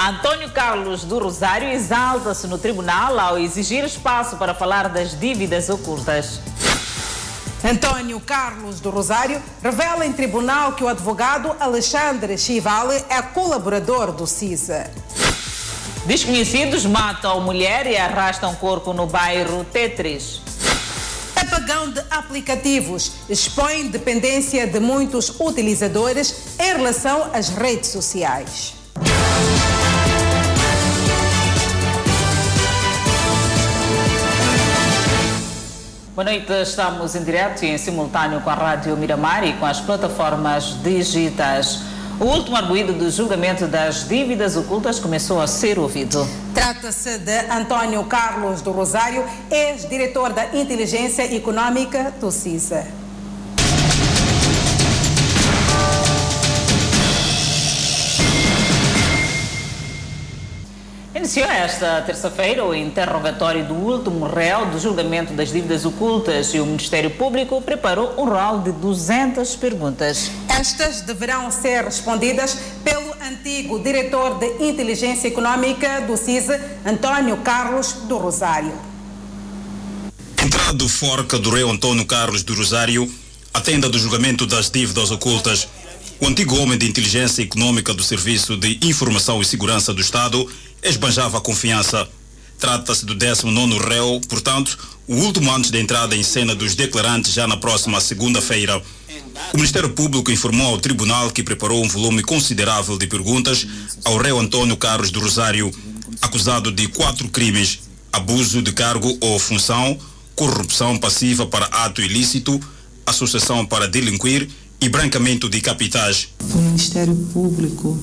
Antônio Carlos do Rosário exalta-se no tribunal ao exigir espaço para falar das dívidas ocultas. Antônio Carlos do Rosário revela em tribunal que o advogado Alexandre Chivale é colaborador do CISA. Desconhecidos matam mulher e arrastam corpo no bairro Tetris. Apagão de aplicativos expõe dependência de muitos utilizadores em relação às redes sociais. Boa noite, estamos em direto e em simultâneo com a Rádio Miramar e com as plataformas digitais. O último arguído do julgamento das dívidas ocultas começou a ser ouvido. Trata-se de Antônio Carlos do Rosário, ex-diretor da Inteligência Econômica do CISA. Iniciou esta terça-feira o interrogatório do último réu do julgamento das dívidas ocultas e o Ministério Público preparou um rol de 200 perguntas. Estas deverão ser respondidas pelo antigo diretor de Inteligência Econômica do CISA, Antônio Carlos do Rosário. Entrada do forca do réu Antônio Carlos do Rosário, a tenda do julgamento das dívidas ocultas. O antigo homem de inteligência econômica do Serviço de Informação e Segurança do Estado esbanjava a confiança. Trata-se do 19 réu, portanto, o último antes da entrada em cena dos declarantes já na próxima segunda-feira. O Ministério Público informou ao Tribunal que preparou um volume considerável de perguntas ao réu Antônio Carlos do Rosário, acusado de quatro crimes: abuso de cargo ou função, corrupção passiva para ato ilícito, associação para delinquir e branqueamento de capitais. O Ministério Público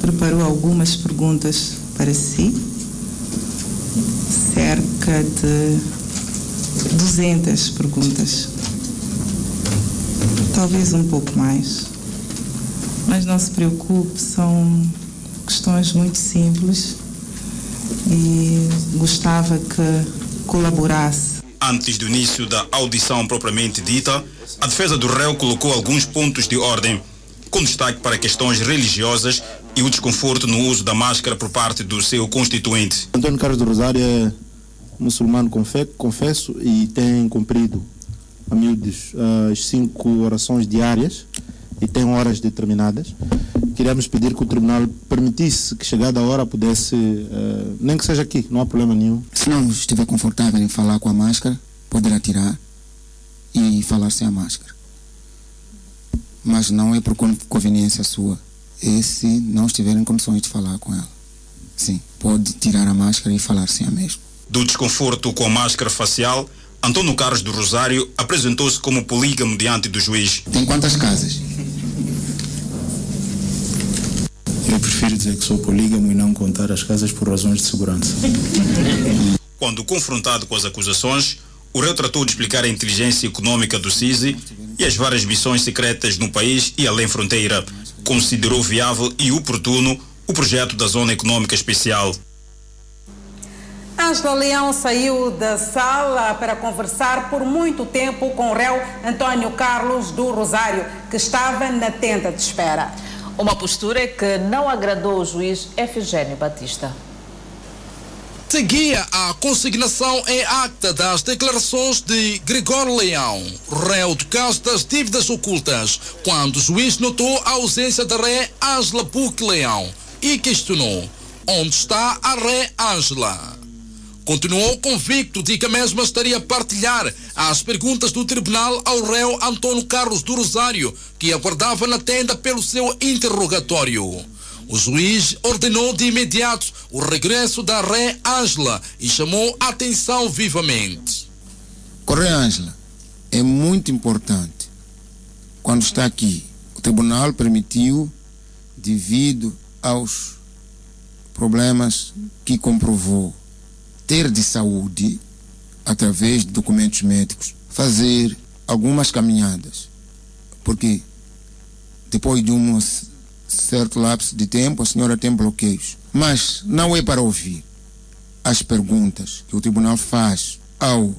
preparou algumas perguntas para si, cerca de 200 perguntas, talvez um pouco mais. Mas não se preocupe, são questões muito simples e gostava que colaborasse. Antes do início da audição propriamente dita, a defesa do réu colocou alguns pontos de ordem, com destaque para questões religiosas e o desconforto no uso da máscara por parte do seu constituinte. Antônio Carlos do Rosário é muçulmano confesso e tem cumprido a miúdos as cinco orações diárias e tem horas determinadas. Queríamos pedir que o tribunal permitisse que chegada a hora pudesse, uh, nem que seja aqui, não há problema nenhum. Se não estiver confortável em falar com a máscara, poderá tirar e falar sem a máscara. Mas não é por conveniência sua. E se não estiver em condições de falar com ela, sim, pode tirar a máscara e falar sem a mesma. Do desconforto com a máscara facial, Antônio Carlos do Rosário apresentou-se como polígamo diante do juiz. Tem quantas casas? Eu prefiro dizer que sou polígamo e não contar as casas por razões de segurança. Quando confrontado com as acusações, o réu tratou de explicar a inteligência econômica do CISI e as várias missões secretas no país e além fronteira. Considerou viável e oportuno o projeto da Zona Econômica Especial. Ângela Leão saiu da sala para conversar por muito tempo com o réu Antônio Carlos do Rosário, que estava na tenda de espera. Uma postura que não agradou o juiz Efigênio Batista. Seguia a consignação em acta das declarações de Gregório Leão, réu do caso das dívidas ocultas, quando o juiz notou a ausência da ré Ângela Buque Leão e questionou onde está a ré Ângela. Continuou convicto de que a mesma estaria a partilhar as perguntas do tribunal ao réu Antônio Carlos do Rosário, que aguardava na tenda pelo seu interrogatório. O juiz ordenou de imediato o regresso da ré Ângela e chamou a atenção vivamente. Correia Ângela, é muito importante. Quando está aqui, o tribunal permitiu, devido aos problemas que comprovou, ter de saúde, através de documentos médicos, fazer algumas caminhadas. Porque depois de um certo lapso de tempo, a senhora tem bloqueios. Mas não é para ouvir as perguntas que o tribunal faz ao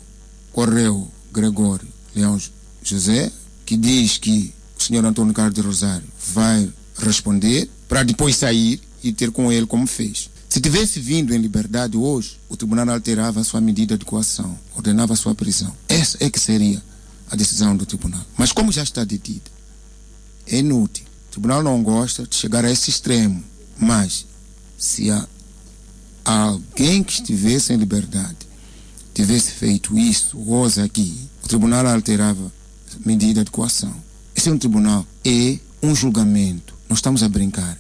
Correio Gregório Leão José, que diz que o senhor Antônio Carlos de Rosário vai responder, para depois sair e ter com ele como fez. Se tivesse vindo em liberdade hoje, o tribunal alterava a sua medida de coação, ordenava a sua prisão. Essa é que seria a decisão do tribunal. Mas como já está detido, é inútil. O tribunal não gosta de chegar a esse extremo. Mas se há alguém que estivesse em liberdade tivesse feito isso, hoje aqui, o tribunal alterava a medida de coação. Esse é um tribunal, é um julgamento. Nós estamos a brincar.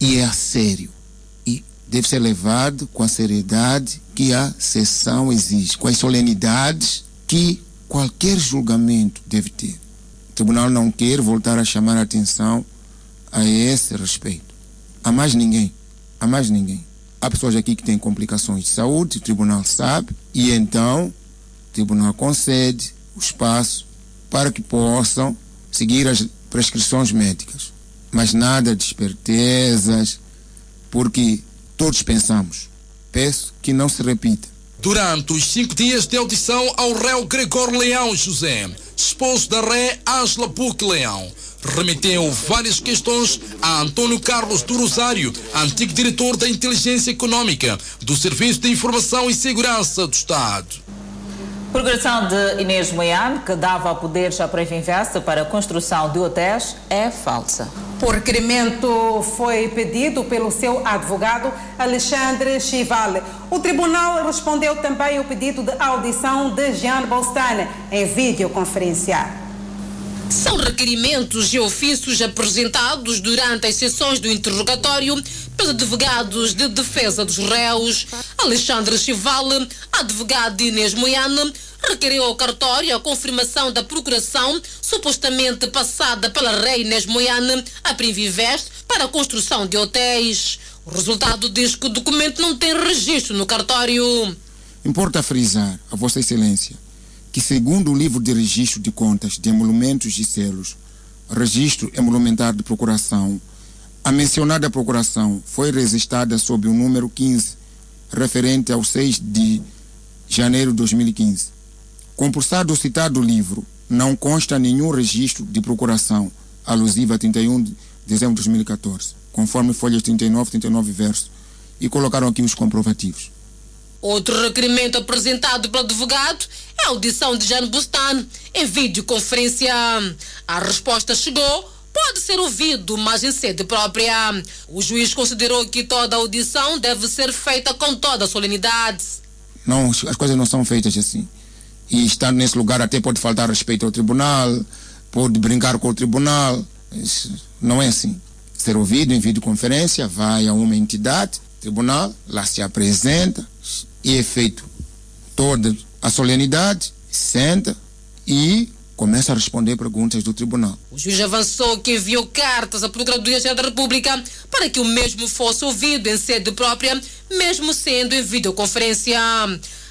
E é a sério deve ser levado com a seriedade que a sessão exige, com as solenidades que qualquer julgamento deve ter. O tribunal não quer voltar a chamar a atenção a esse respeito. A mais ninguém. A mais ninguém. Há pessoas aqui que têm complicações de saúde, o tribunal sabe, e então o tribunal concede o espaço para que possam seguir as prescrições médicas. Mas nada de espertezas, porque todos pensamos. Peço que não se repita. Durante os cinco dias de audição ao réu Gregor Leão José, esposo da ré Asla Puc Leão, remeteu várias questões a Antônio Carlos do Rosário, antigo diretor da Inteligência Econômica do Serviço de Informação e Segurança do Estado. Progressão de Inês Moiane, que dava poderes à Previnvest para a construção de hotéis, é falsa. O requerimento foi pedido pelo seu advogado Alexandre Chivale. O tribunal respondeu também o pedido de audição de Jean Bolstane em videoconferência. São requerimentos e ofícios apresentados durante as sessões do interrogatório pelos advogados de defesa dos réus. Alexandre Chivale, advogado Inês Moiane, requeriu ao cartório a confirmação da procuração supostamente passada pela Rei Inês Moiane a Primvivest para a construção de hotéis. O resultado diz que o documento não tem registro no cartório. Importa frisar, a Vossa Excelência, que segundo o livro de registro de contas de emolumentos e selos, registro emolumentar de procuração, a mencionada procuração foi registrada sob o número 15, referente ao 6 de janeiro de 2015. Compulsado o citado livro, não consta nenhum registro de procuração alusiva a 31 de dezembro de 2014, conforme folhas 39 e 39 verso, e colocaram aqui os comprovativos. Outro requerimento apresentado pelo advogado é a audição de Jane Bustan em videoconferência. A resposta chegou pode ser ouvido, mas em sede própria. O juiz considerou que toda audição deve ser feita com toda solenidade. Não, as coisas não são feitas assim. E estar nesse lugar até pode faltar respeito ao tribunal, pode brincar com o tribunal. Isso não é assim. Ser ouvido em videoconferência, vai a uma entidade, tribunal, lá se apresenta e é feito toda a solenidade, senta e começa a responder perguntas do tribunal. O juiz avançou que enviou cartas à Procuradoria-Geral da República para que o mesmo fosse ouvido em sede própria, mesmo sendo em videoconferência.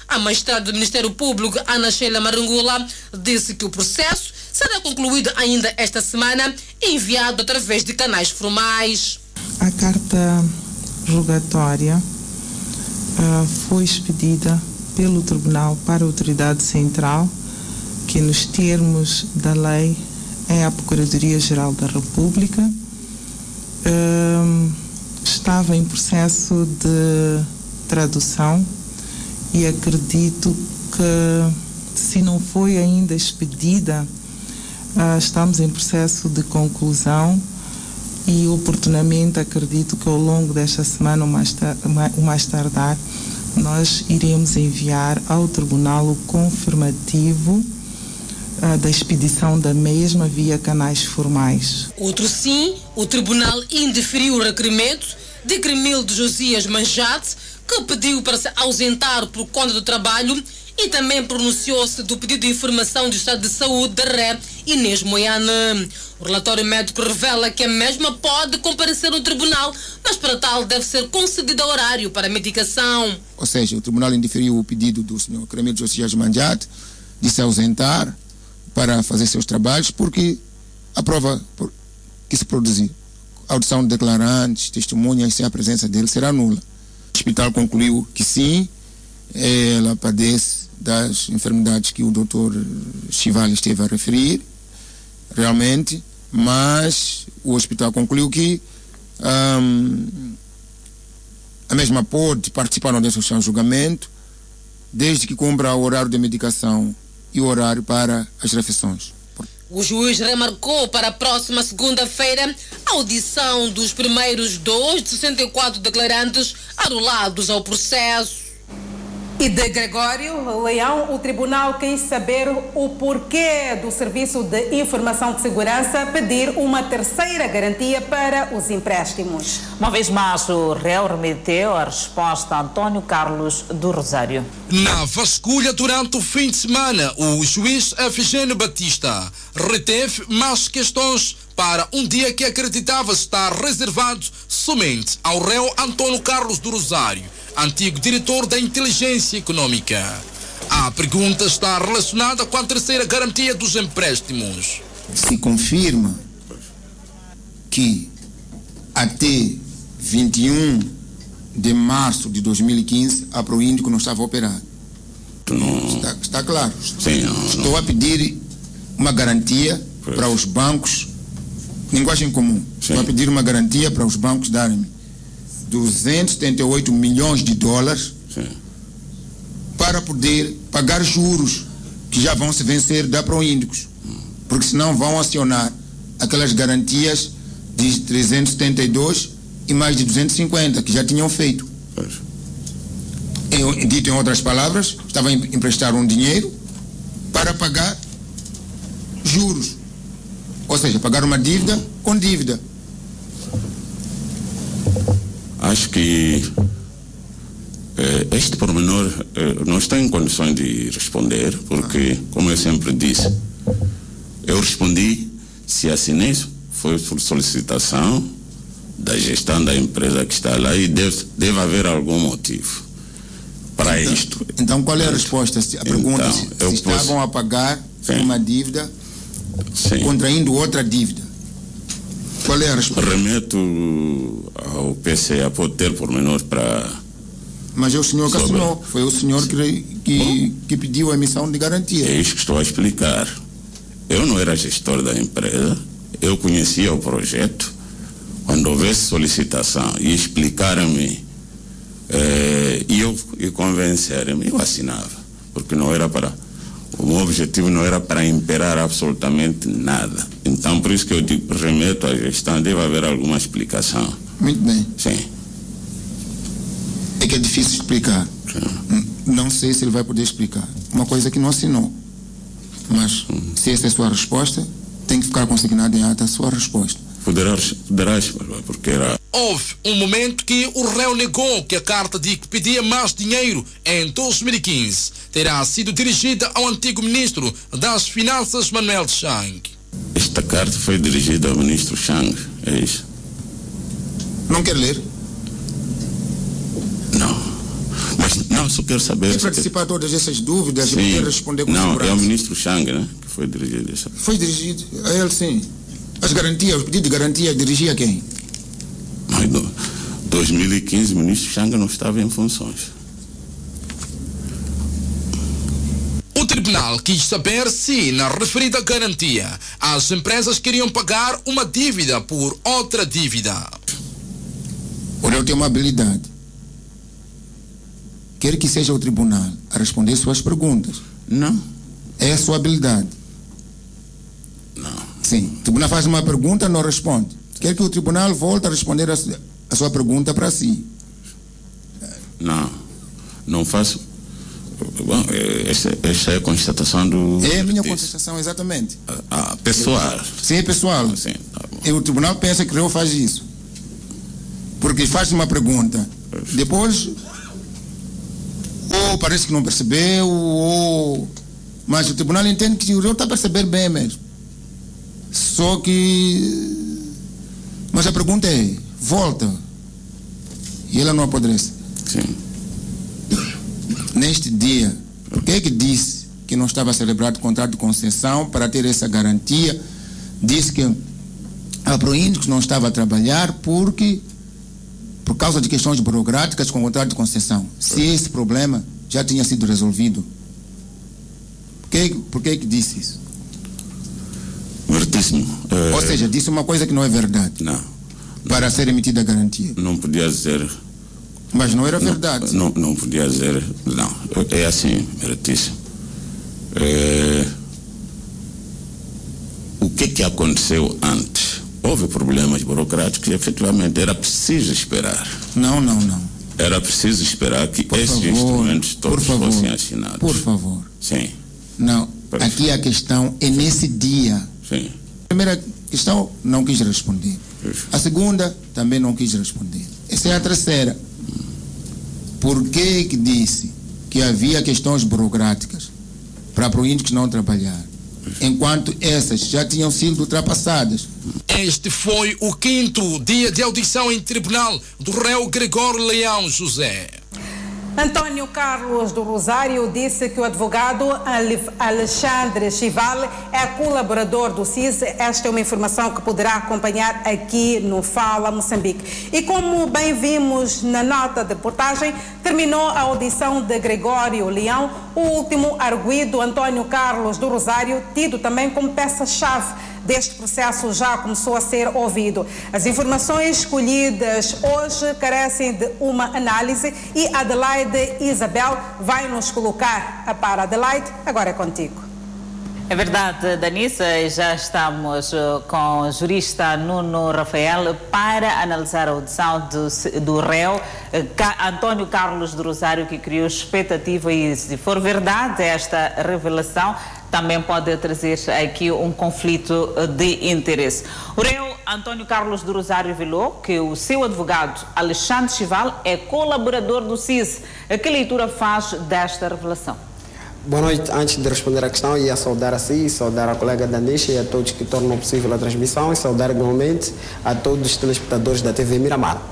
A magistrada do Ministério Público, Ana Sheila Marangula, disse que o processo será concluído ainda esta semana e enviado através de canais formais. A carta rogatória uh, foi expedida pelo Tribunal para a Autoridade Central que nos termos da lei é a Procuradoria-Geral da República. Um, estava em processo de tradução e acredito que se não foi ainda expedida, uh, estamos em processo de conclusão e oportunamente acredito que ao longo desta semana, o mais, o mais tardar, nós iremos enviar ao Tribunal o confirmativo da expedição da mesma via canais formais. Outro sim, o tribunal indeferiu o requerimento de Cremildo Josias Manjate, que pediu para se ausentar por conta do trabalho e também pronunciou-se do pedido de informação do estado de saúde da ré Inês Moiana. O relatório médico revela que a mesma pode comparecer no tribunal, mas para tal deve ser concedido horário para a medicação. Ou seja, o tribunal indeferiu o pedido do senhor Cremildo Josias Manjate de se ausentar para fazer seus trabalhos, porque a prova que se produzir, audição de declarantes, testemunhas sem a presença dele será nula. O hospital concluiu que sim, ela padece das enfermidades que o doutor Chivali esteve a referir, realmente, mas o hospital concluiu que um, a mesma pode participar no social julgamento, desde que cumpra o horário de medicação e o horário para as refeições. O juiz remarcou para a próxima segunda-feira a audição dos primeiros dois de 64 declarantes arrolados ao processo. E de Gregório Leão, o tribunal quis saber o porquê do Serviço de Informação de Segurança pedir uma terceira garantia para os empréstimos. Uma vez mais, o réu remeteu a resposta a Antônio Carlos do Rosário. Na vasculha durante o fim de semana, o juiz Efigênio Batista reteve mais questões para um dia que acreditava estar reservado somente ao réu Antônio Carlos do Rosário, antigo diretor da inteligência econômica. A pergunta está relacionada com a terceira garantia dos empréstimos. Se confirma que até 21 de março de 2015 a Proíndico não estava operada. Não, Está, está claro. sim, não, não. Estou a pedir uma garantia Pois. para os bancos, linguagem comum. Estou a pedir uma garantia para os bancos darem 278 milhões de dólares Sim. para poder pagar juros que já vão se vencer da Proíndicos. Porque senão vão acionar aquelas garantias de 372 e mais de 250 que já tinham feito. Em, dito em outras palavras, estava a em- emprestar um dinheiro para pagar juros. Ou seja, pagar uma dívida com dívida. Acho que eh, este pormenor eh, não está em condições de responder, porque, como eu sempre disse, eu respondi se assinei foi por solicitação da gestão da empresa que está lá e deve, deve haver algum motivo para isto. Então, qual é a resposta? A pergunta Então, se, se posso- estavam a pagar Sim. uma dívida Sim. contraindo outra dívida. Qual é a resposta? Remeto ao PCA pode ter pormenor para. Mas é o senhor que Sobre- assinou. Foi o senhor que, que, que pediu a emissão de garantia. É isso que estou a explicar. Eu não era gestor da empresa, eu conhecia o projeto. Quando houvesse solicitação e explicaram-me eh, e eu e convencerem-me, eu assinava. Porque não era para. O meu objetivo não era para imperar absolutamente nada. Então, por isso que eu digo, remeto à gestão, deve haver alguma explicação. Muito bem. Sim. É que é difícil explicar. N- Não sei se ele vai poder explicar. Uma coisa que não assinou. Mas, se essa é a sua resposta, tem que ficar consignada em ata a sua resposta. Poderás, poderás, porque era Houve um momento que o réu negou que a carta de que pedia mais dinheiro em 2015 terá sido dirigida ao antigo ministro das Finanças, Manuel Chang. Esta carta foi dirigida ao ministro Chang, é isso? Não quer ler? Não. Mas não, só quero saber. E para dissipar todas essas dúvidas e Sim. poder responder com Não, é o segurança. ministro Chang, né? Que foi dirigido essa. Foi dirigido a ele, sim. As garantias, o pedido de garantia dirigia a quem? Mas no 2015 o ministro Chang não estava em funções. O tribunal quis saber se, na referida garantia, as empresas queriam pagar uma dívida por outra dívida. O réu tem uma habilidade. Quer que seja o tribunal a responder suas perguntas. Não. É a sua habilidade. Sim. O tribunal faz uma pergunta, não responde. Quer que o tribunal volte a responder a, su- a sua pergunta para si. Não. Não faço. Bom, é- essa, essa é a constatação do. É a minha disse. contestação, exatamente. Ah, pessoal. Sim, pessoal. Sim, tá. E o tribunal pensa que o réu faz isso. Porque faz uma pergunta. Depois, ou parece que não percebeu, ou. Mas o tribunal entende que o réu está a perceber bem mesmo. Só que. Mas a pergunta é: volta. E ela não apodrece. Sim. Neste dia, por que é que disse que não estava celebrado contrato de concessão para ter essa garantia? Disse que a Proíndicos não estava a trabalhar porque por causa de questões burocráticas com o contrato de concessão. Se esse problema já tinha sido resolvido, por que, por que, que disse isso? Meritíssimo. eh, Ou seja, disse uma coisa que não é verdade Não. para ser emitida a garantia. Não podia dizer Mas não era verdade. Não, não, não podia dizer. Não, é assim, Meritícia. É, o que que aconteceu antes? Houve problemas burocráticos e efetivamente era preciso esperar. Não, não, não. Era preciso esperar que Por esses favor, instrumentos todos favor, fossem assinados. Por favor. Sim, Não, aqui a questão é nesse dia. Sim. A primeira questão, não quis responder. A segunda, também não quis responder. Essa é a terceira. Por que que disse que havia questões burocráticas para proíndios não trabalhar, enquanto essas já tinham sido ultrapassadas? Este foi o quinto dia de audição em tribunal do réu Gregório Leão José. Antônio Carlos do Rosário disse que o advogado Ale- Alexandre Chival é colaborador do CIS. Esta é uma informação que poderá acompanhar aqui no Fala Moçambique. E como bem vimos na nota de reportagem, terminou a audição de Gregório Leão, o último arguído Antônio Carlos do Rosário, tido também como peça-chave deste processo já começou a ser ouvido. As informações escolhidas hoje carecem de uma análise e Adelaide Isabel vai nos colocar a par. Adelaide, agora é contigo. É verdade, Danissa, já estamos eh, com o jurista Nuno Rafael para analisar a audição do, do réu eh, António Carlos do Rosário, que criou expectativa e, se for verdade esta revelação, também pode trazer aqui um conflito eh, de interesse. O réu António Carlos do Rosário revelou que o seu advogado Alexandre Chival é colaborador do CIS. A que leitura faz desta revelação? Boa noite. Antes de responder à questão, ia saudar a si, saudar a colega Danisha e a todos que tornam possível a transmissão e saudar igualmente a todos os telespectadores da TV Miramar.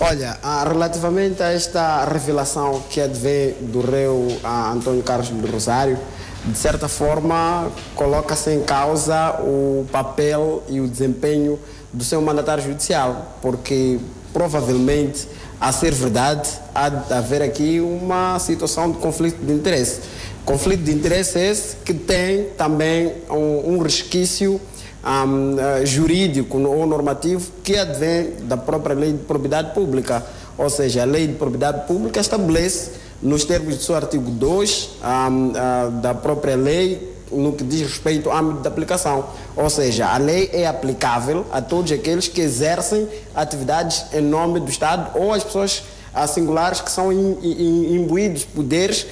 Olha, ah, relativamente a esta revelação que advém do réu Antônio Carlos do Rosário, de certa forma coloca-se em causa o papel e o desempenho do seu mandatário judicial, porque provavelmente, a ser verdade, há de haver aqui uma situação de conflito de interesse. Conflito de interesse esse que tem também um, um resquício ahm, eh, jurídico ou normativo que advém da própria lei de propriedade pública. Ou seja, a lei de propriedade pública estabelece, nos termos do seu artigo 2 ahm, ah, da própria lei, no que diz respeito ao âmbito de aplicação. Ou seja, a lei é aplicável a todos aqueles que exercem atividades em nome do Estado ou as pessoas ah, singulares que são im- im- imbuídos de poderes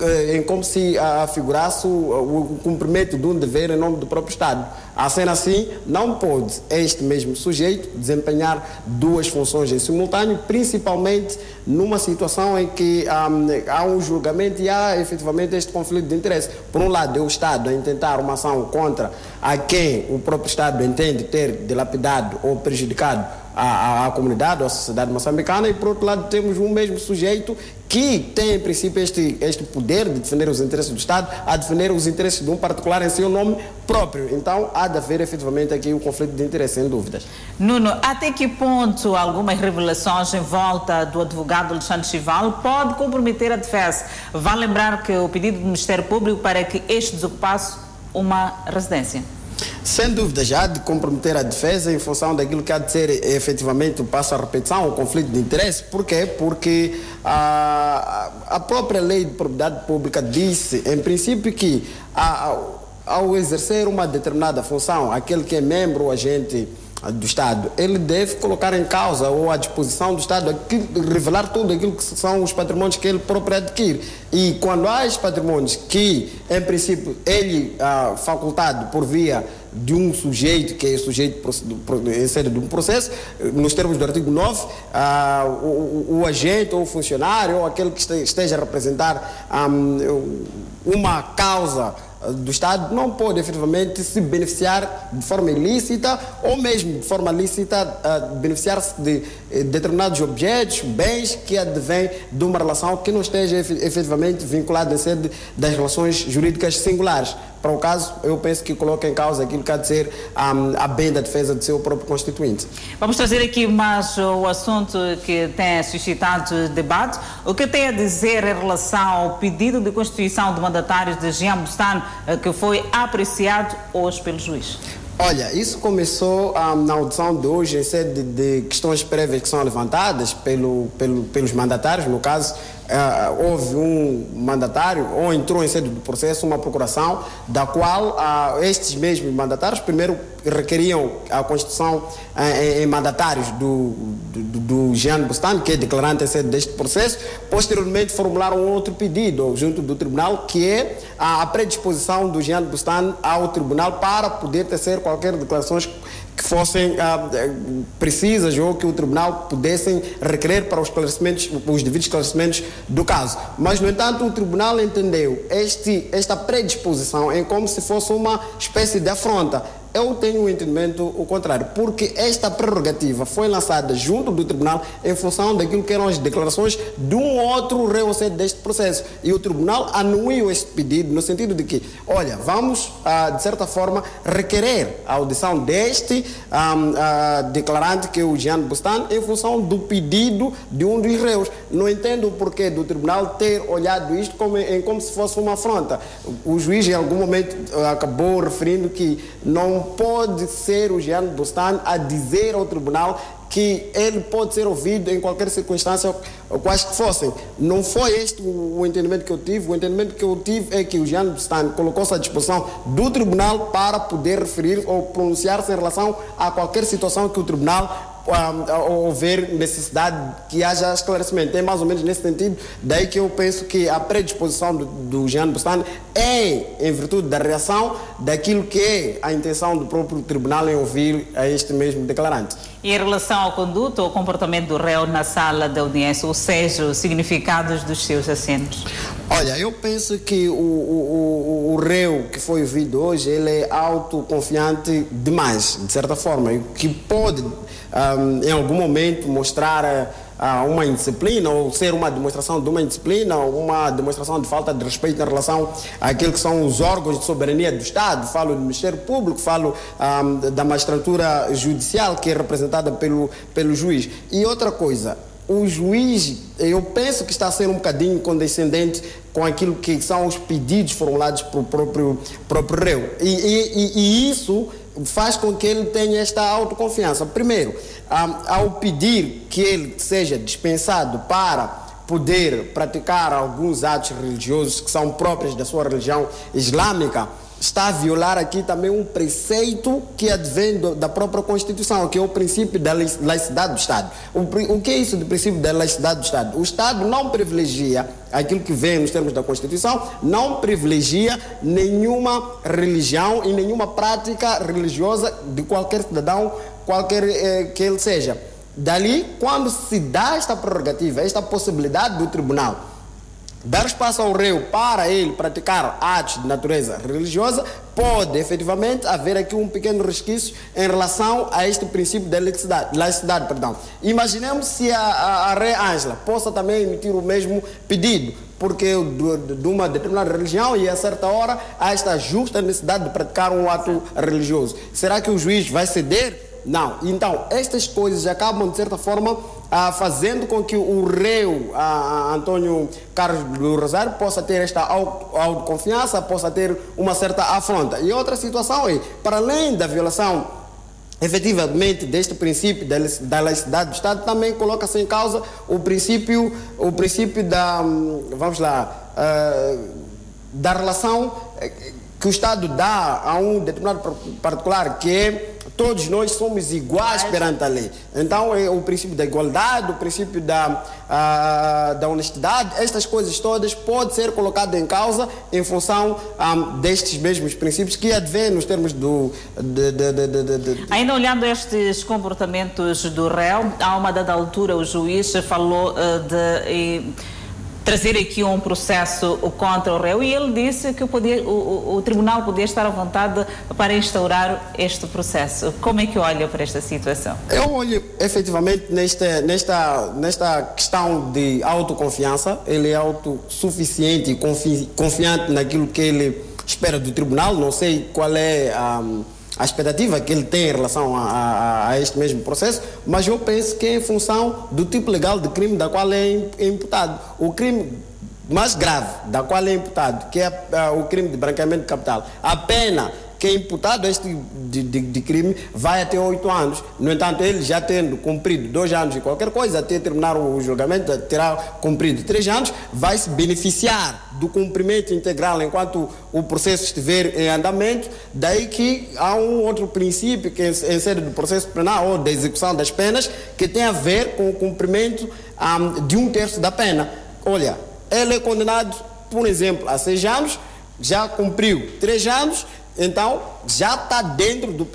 eh, em como se afigurasse o, cumprimento de um dever em nome do próprio Estado. A sendo assim, não pode este mesmo sujeito desempenhar duas funções em simultâneo, principalmente numa situação em que ah, há um julgamento e há efetivamente este conflito de interesse. Por um lado, é o Estado a intentar uma ação contra a quem o próprio Estado entende ter dilapidado ou prejudicado à, comunidade, à sociedade moçambicana, e por outro lado temos um mesmo sujeito que tem em princípio este, este poder de defender os interesses do Estado, a defender os interesses de um particular em seu nome próprio. Então há de haver efetivamente aqui o conflito de interesse, sem dúvidas. Nuno, até que ponto algumas revelações em volta do advogado Alexandre Chival pode comprometer a defesa? Vale lembrar que o pedido do Ministério Público para que este desocupasse uma residência. Sem dúvida, já de comprometer a defesa em função daquilo que há de ser efetivamente, passo a repetição, o conflito de interesse. Por quê? Porque a, a própria lei de propriedade pública disse, em princípio, que a- ao exercer uma determinada função, aquele que é membro ou agente do Estado, ele deve colocar em causa ou à disposição do Estado revelar tudo aquilo que são os patrimônios que ele próprio adquire. E quando há esses patrimônios que, em princípio, ele, ah, facultado por via de um sujeito, que é sujeito em sede de um processo, nos termos do artigo 9, ah, o, o- agente ou o funcionário ou aquele que este- esteja a representar ah, uma causa do Estado não pode efetivamente se beneficiar de forma ilícita ou mesmo de forma lícita ah, beneficiar-se de eh, determinados objetos, bens que advêm de uma relação que não esteja efe- efetivamente vinculada em sede das relações jurídicas singulares. Para o caso, eu penso que coloca em causa aquilo que há de ser ah, a bem da defesa do seu próprio constituinte. Vamos trazer aqui mais o assunto que tem suscitado debate. O que tem a dizer em relação ao pedido de constituição de mandatários de Jean Bustan, eh, que foi apreciado hoje pelo juiz? Olha, isso começou ah, na audição de hoje em sede de, de questões prévias que são levantadas pelo, pelo, pelos mandatários, no caso, ah, houve um mandatário ou entrou em sede do processo uma procuração da qual ah, estes mesmos mandatários primeiro requeriam a constituição em, em mandatários do, do, do Jean Bustan, que é declarante em sede deste processo, posteriormente formularam outro pedido junto do tribunal, que é a predisposição do Jean Bustan ao tribunal para poder tecer qualquer declarações que fossem ah, precisas ou que o tribunal pudessem requerer para os esclarecimentos, os devidos esclarecimentos do caso. Mas, no entanto, o tribunal entendeu este, esta predisposição em como se fosse uma espécie de afronta eu tenho um entendimento o contrário, porque esta prerrogativa foi lançada junto do tribunal em função daquilo que eram as declarações de um outro réu deste processo. E o tribunal anuiu este pedido no sentido de que, olha, vamos, ah, de certa forma, requerer a audição deste ah, ah, declarante, que é o Jean Bustan, em função do pedido de um dos réus. Não entendo o porquê do tribunal ter olhado isto como, em, como se fosse uma afronta. O juiz, em algum momento, acabou referindo que não pode ser o Jean Bustan a dizer ao tribunal que ele pode ser ouvido em qualquer circunstância, quais que fossem. Não foi este o entendimento que eu tive. O entendimento que eu tive é que o Jean Bustan colocou-se à disposição do tribunal para poder referir ou pronunciar-se em relação a qualquer situação que o tribunal houver necessidade que haja esclarecimento. É mais ou menos nesse sentido, daí que eu penso que a predisposição do, do Jean Bustani é em virtude da reação daquilo que é a intenção do próprio tribunal em ouvir a este mesmo declarante. E em relação ao conduto ou comportamento do réu na sala da audiência, ou seja, os significados dos seus assentos? Olha, eu penso que o, o, o, o réu que foi ouvido hoje, ele é autoconfiante demais, de certa forma, que pode um, em algum momento mostrar uh, uma indisciplina ou ser uma demonstração de uma indisciplina uma demonstração de falta de respeito em relação àquilo que são os órgãos de soberania do Estado. Falo do Ministério Público, falo um, da magistratura judicial que é representada pelo, pelo juiz. E outra coisa, o juiz, eu penso que está a ser um bocadinho condescendente com aquilo que são os pedidos formulados pelo próprio, próprio réu. E, e, e, isso faz com que ele tenha esta autoconfiança. Primeiro, ao pedir que ele seja dispensado para poder praticar alguns atos religiosos que são próprios da sua religião islâmica, está a violar aqui também um preceito que advém do, da própria Constituição, que é o princípio da laicidade do Estado. O, o, que é isso do princípio da laicidade do Estado? O Estado não privilegia aquilo que vem nos termos da Constituição, não privilegia nenhuma religião e nenhuma prática religiosa de qualquer cidadão, qualquer eh, que ele seja. Dali, quando se dá esta prerrogativa, esta possibilidade do tribunal dar espaço ao réu para ele praticar atos de natureza religiosa, pode efetivamente haver aqui um pequeno resquício em relação a este princípio da laicidade. laicidade perdão. Imaginemos se a, a, a Rei Ângela possa também emitir o mesmo pedido, porque de, de uma determinada religião e a certa hora há esta justa necessidade de praticar um ato religioso. Será que o juiz vai ceder? Não. Então, estas coisas acabam, de certa forma, ah, fazendo com que o réu ah, Antônio Carlos do Rosário possa ter esta autoconfiança, possa ter uma certa afronta. E outra situação é, para além da violação efetivamente deste princípio da laicidade do Estado, também coloca-se em causa o princípio, o princípio da, hum, vamos lá, uh, da relação eh, que o Estado dá a um determinado particular, que é todos nós somos iguais perante a lei. Então, é o princípio da igualdade, o princípio da, uh, da honestidade, estas coisas todas podem ser colocadas em causa em função um, ah, destes mesmos princípios que advêm nos termos do. De, de, de, Ainda olhando estes comportamentos do réu, a uma dada altura o juiz falou uh, de trazer aqui um processo contra o réu e ele disse que o, o, o, tribunal podia estar à vontade para instaurar este processo. Como é que olha para esta situação? Eu olho efetivamente nesta, nesta, nesta questão de autoconfiança. Ele é autossuficiente e confi, confiante naquilo que ele espera do tribunal. Não sei qual é a. Um, a expectativa que ele tem em relação a, a, a, este mesmo processo, mas eu penso que é em função do tipo legal de crime da qual é imputado. O crime mais grave da qual é imputado, que é uh, o crime de branqueamento de capital, a pena que é imputado a este de, de, de, crime vai até oito anos. No entanto, ele já tendo cumprido dois anos de qualquer coisa, até terminar o julgamento, terá cumprido três anos, vai se beneficiar do cumprimento integral enquanto o processo estiver em andamento. Daí que há um outro princípio que em sede do processo penal ou da execução das penas que tem a ver com o cumprimento um, de um terço da pena. Olha, ele é condenado, por exemplo, a seis anos, já cumpriu três anos então, já está dentro do,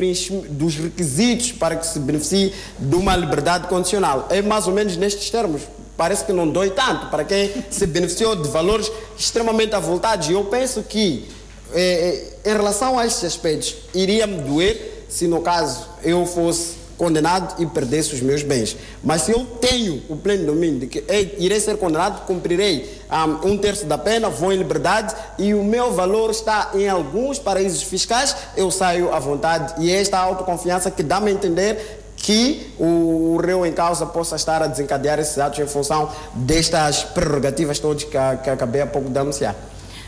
dos requisitos para que se beneficie de uma liberdade condicional. É mais ou menos nestes termos. Parece que não dói tanto para quem se beneficiou de valores extremamente avultados. E eu penso que, eh, em relação a estes aspectos, iria me doer se, no caso, eu fosse condenado e perdesse os meus bens. Mas se eu tenho o pleno domínio de que ei, irei ser condenado, cumprirei um, um, terço da pena, vou em liberdade e o meu valor está em alguns paraísos fiscais, eu saio à vontade. E é esta autoconfiança que dá-me a entender que o, réu em causa possa estar a desencadear esses atos em função destas prerrogativas todas que, que acabei há pouco de anunciar.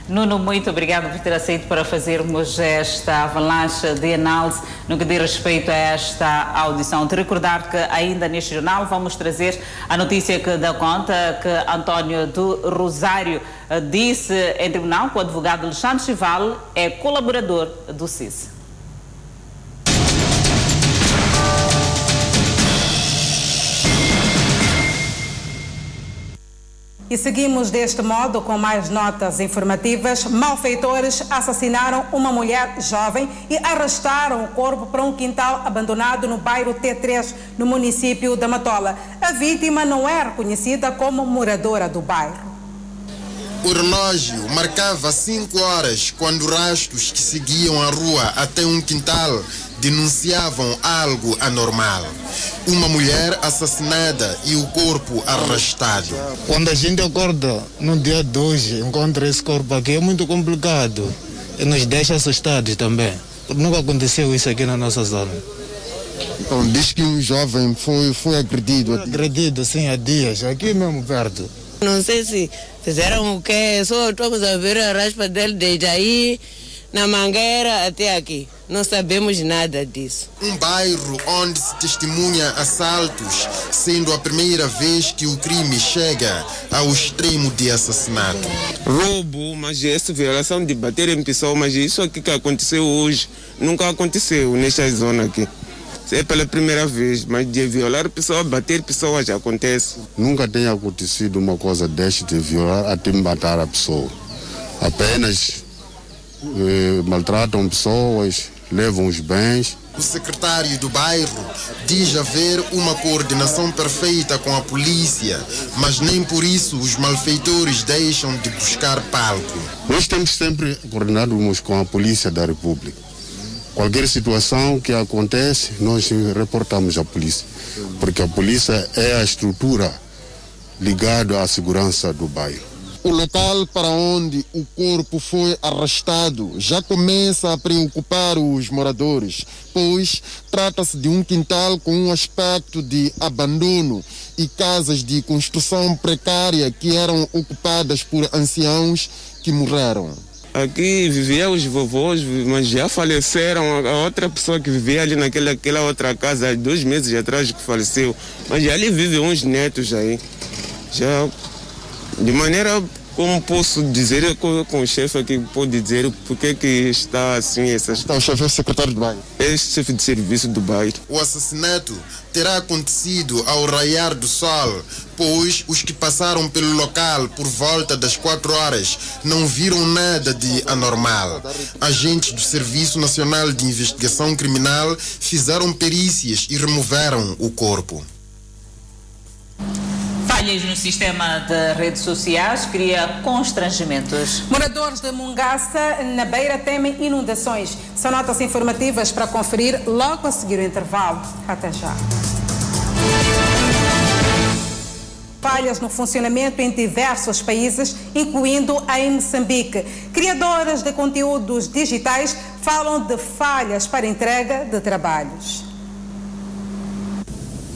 Nuno, muito obrigado por ter aceito para fazermos esta avalanche de análise no que diz respeito a esta audição. De recordar que ainda neste jornal vamos trazer a notícia que dá conta que António do Rosário eh, disse em tribunal que o advogado Alexandre Chival é colaborador do CIS. E seguimos deste modo com mais notas informativas. Malfeitores assassinaram uma mulher jovem e arrastaram o corpo para um quintal abandonado no bairro T3, no município da Matola. A vítima não é reconhecida como moradora do bairro. O relógio marcava 5 horas quando rastos que seguiam a rua até um quintal denunciavam algo anormal. Uma mulher assassinada e o corpo arrastado. Quando a gente acorda no dia de hoje, encontra esse corpo aqui, é muito complicado e nos deixa assustados também. Nunca aconteceu isso aqui na nossa zona. Então, diz que um jovem foi, foi agredido. Foi agredido, sim, há dias, aqui mesmo perto. Não sei se fizeram o quê, só estamos a ver a raspa dele desde aí, na mangueira até aqui. Não sabemos nada disso. Um bairro onde se testemunha assaltos, sendo a primeira vez que o crime chega ao extremo de assassinato. Roubo, mas essa violação de bater em pessoa, mas isso aqui que aconteceu hoje nunca aconteceu nesta zona aqui. É pela primeira vez, mas de violar pessoa, bater pessoa já acontece. Nunca tem acontecido uma coisa desta de violar até matar a pessoa. Apenas eh, maltratam pessoas, levam os bens. O secretário do bairro diz haver uma coordenação perfeita com a polícia, mas nem por isso os malfeitores deixam de buscar palco. Nós temos sempre coordenados com a polícia da República. Qualquer situação que acontece, nós reportamos à polícia, porque a polícia é a estrutura ligada à segurança do bairro. O local para onde o corpo foi arrastado já começa a preocupar os moradores, pois trata-se de um quintal com um aspecto de abandono e casas de construção precária que eram ocupadas por anciãos que morreram. Aqui viviam os vovôs, mas já faleceram. A outra pessoa que vivia ali naquela aquela outra casa, há dois meses atrás que faleceu. Mas ali vivem uns netos aí. Já de maneira como posso dizer com, com o chefe aqui, pode dizer porque que está assim essas. Então, o chefe é o secretário do bairro. É chefe de serviço do bairro. O assassinato terá acontecido ao raiar do sol, pois os que passaram pelo local por volta das quatro horas não viram nada de anormal. Agentes do Serviço Nacional de Investigação Criminal fizeram perícias e removeram o corpo. Falhas no sistema de redes sociais cria constrangimentos. Moradores de Mungaça, na Beira, temem inundações. São notas informativas para conferir logo a seguir o intervalo. Até já. Falhas no funcionamento em diversos países, incluindo em Moçambique. Criadoras de conteúdos digitais falam de falhas para entrega de trabalhos.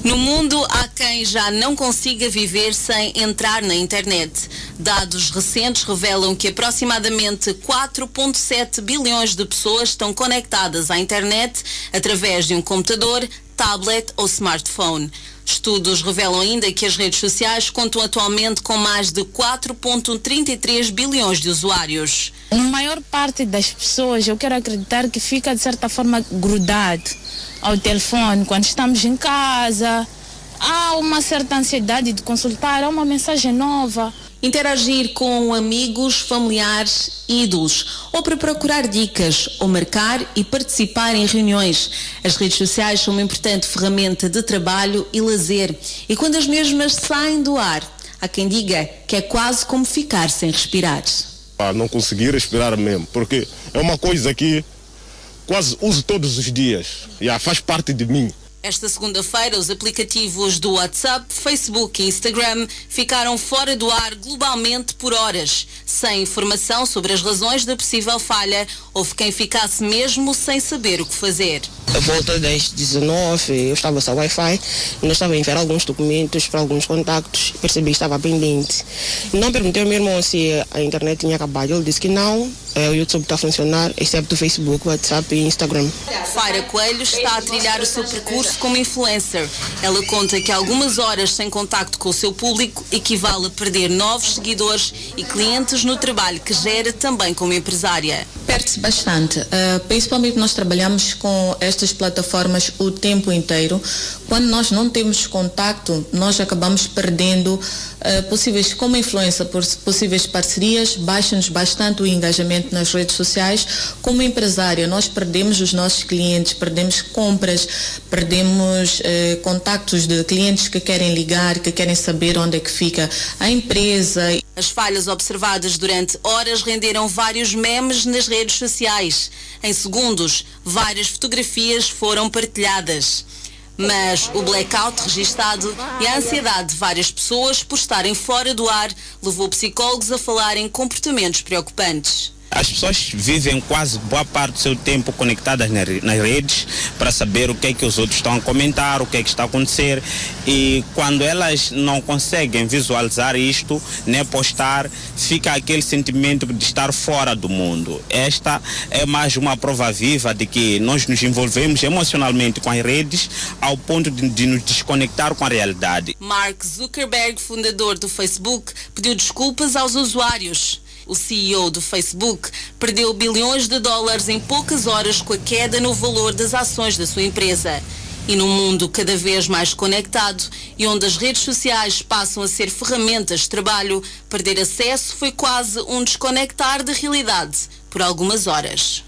No mundo há quem já não consiga viver sem entrar na internet. Dados recentes revelam que aproximadamente 4,7 bilhões de pessoas estão conectadas à internet através de um computador, tablet ou smartphone. Estudos revelam ainda que as redes sociais contam atualmente com mais de 4,33 bilhões de usuários. A maior parte das pessoas, eu quero acreditar que fica de certa forma grudado ao telefone quando estamos em casa. Há uma certa ansiedade de consultar, há uma mensagem nova. Interagir com amigos, familiares, ídolos, ou para procurar dicas, ou marcar e participar em reuniões. As redes sociais são uma importante ferramenta de trabalho e lazer. E quando as mesmas saem do ar, há quem diga que é quase como ficar sem respirar. Ah, não consegui respirar mesmo, porque é uma coisa que quase uso todos os dias. Já faz parte de mim. Esta segunda-feira, os aplicativos do WhatsApp, Facebook e Instagram ficaram fora do ar globalmente por horas. Sem informação sobre as razões da possível falha, houve quem ficasse mesmo sem saber o que fazer. A volta das 19, eu estava sem Wi-Fi, nós estava a enviar alguns documentos para alguns contactos, percebi que estava pendente. Não perguntei ao meu irmão se a internet tinha acabado, ele disse que não, é, o YouTube está a funcionar, exceto o Facebook, WhatsApp e Instagram. Faira Coelho está a trilhar o seu percurso como influencer. Ela conta que algumas horas sem contacto com o seu público equivale a perder novos seguidores e clientes no trabalho que gera também como empresária. Perde-se bastante, uh, principalmente nós trabalhamos com estas plataformas o tempo inteiro. Quando nós não temos contacto, nós acabamos perdendo uh, possíveis, como influência, possíveis parcerias, baixa-nos bastante o engajamento nas redes sociais. Como empresária, nós perdemos os nossos clientes, perdemos compras, perdemos uh, contactos de clientes que querem ligar, que querem saber onde é que fica a empresa. As falhas observadas durante horas renderam vários memes nas redes sociais. Em segundos, várias fotografias foram partilhadas. Mas o blackout registado e a ansiedade de várias pessoas por estarem fora do ar levou psicólogos a falar em comportamentos preocupantes. As pessoas vivem quase boa parte do seu tempo conectadas nas redes para saber o que é que os outros estão a comentar, o que é que está a acontecer. E quando elas não conseguem visualizar isto, nem postar, fica aquele sentimento de estar fora do mundo. Esta é mais uma prova viva de que nós nos envolvemos emocionalmente com as redes ao ponto de, de nos desconectar com a realidade. Mark Zuckerberg, fundador do Facebook, pediu desculpas aos usuários. O CEO do Facebook perdeu bilhões de dólares em poucas horas com a queda no valor das ações da sua empresa. E num mundo cada vez mais conectado e onde as redes sociais passam a ser ferramentas de trabalho, perder acesso foi quase um desconectar da realidade por algumas horas.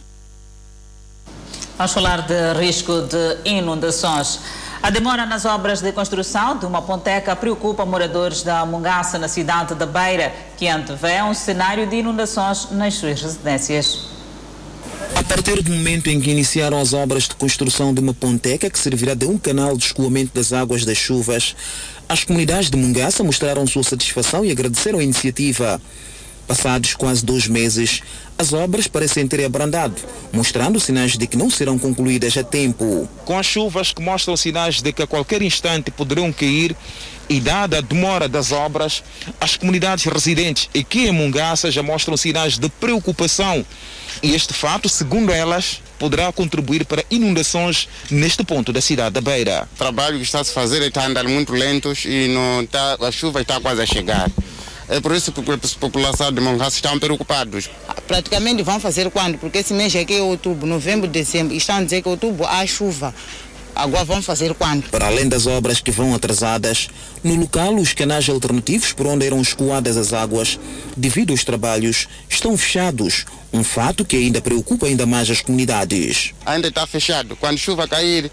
Vamos falar de risco de inundações. A demora nas obras de construção de uma ponteca preocupa moradores da Mungaça, na cidade da Beira, que antevê um cenário de inundações nas suas residências. A partir do momento em que iniciaram as obras de construção de uma ponteca que servirá de um canal de escoamento das águas das chuvas, as comunidades de Mungaça mostraram sua satisfação e agradeceram a iniciativa. Passados quase dois meses, as obras parecem ter abrandado, mostrando sinais de que não serão concluídas a tempo. Com as chuvas que mostram sinais de que a qualquer instante poderão cair e dada a demora das obras, as comunidades residentes aqui em Mungaça já mostram sinais de preocupação. E este fato, segundo elas, poderá contribuir para inundações neste ponto da cidade da Beira. O trabalho que está a se fazer está a andar muito lentos e não está, a chuva está quase a chegar. É por isso que a população de Mongaça estão preocupados. Praticamente vão fazer quando? Porque esse mês aqui é outubro, novembro, dezembro. Estão a dizer que outubro há chuva. Agora vão fazer quando? Para além das obras que vão atrasadas, no local os canais alternativos por onde eram escoadas as águas, devido aos trabalhos, estão fechados. Um fato que ainda preocupa ainda mais as comunidades. Ainda está fechado. Quando chuva cair,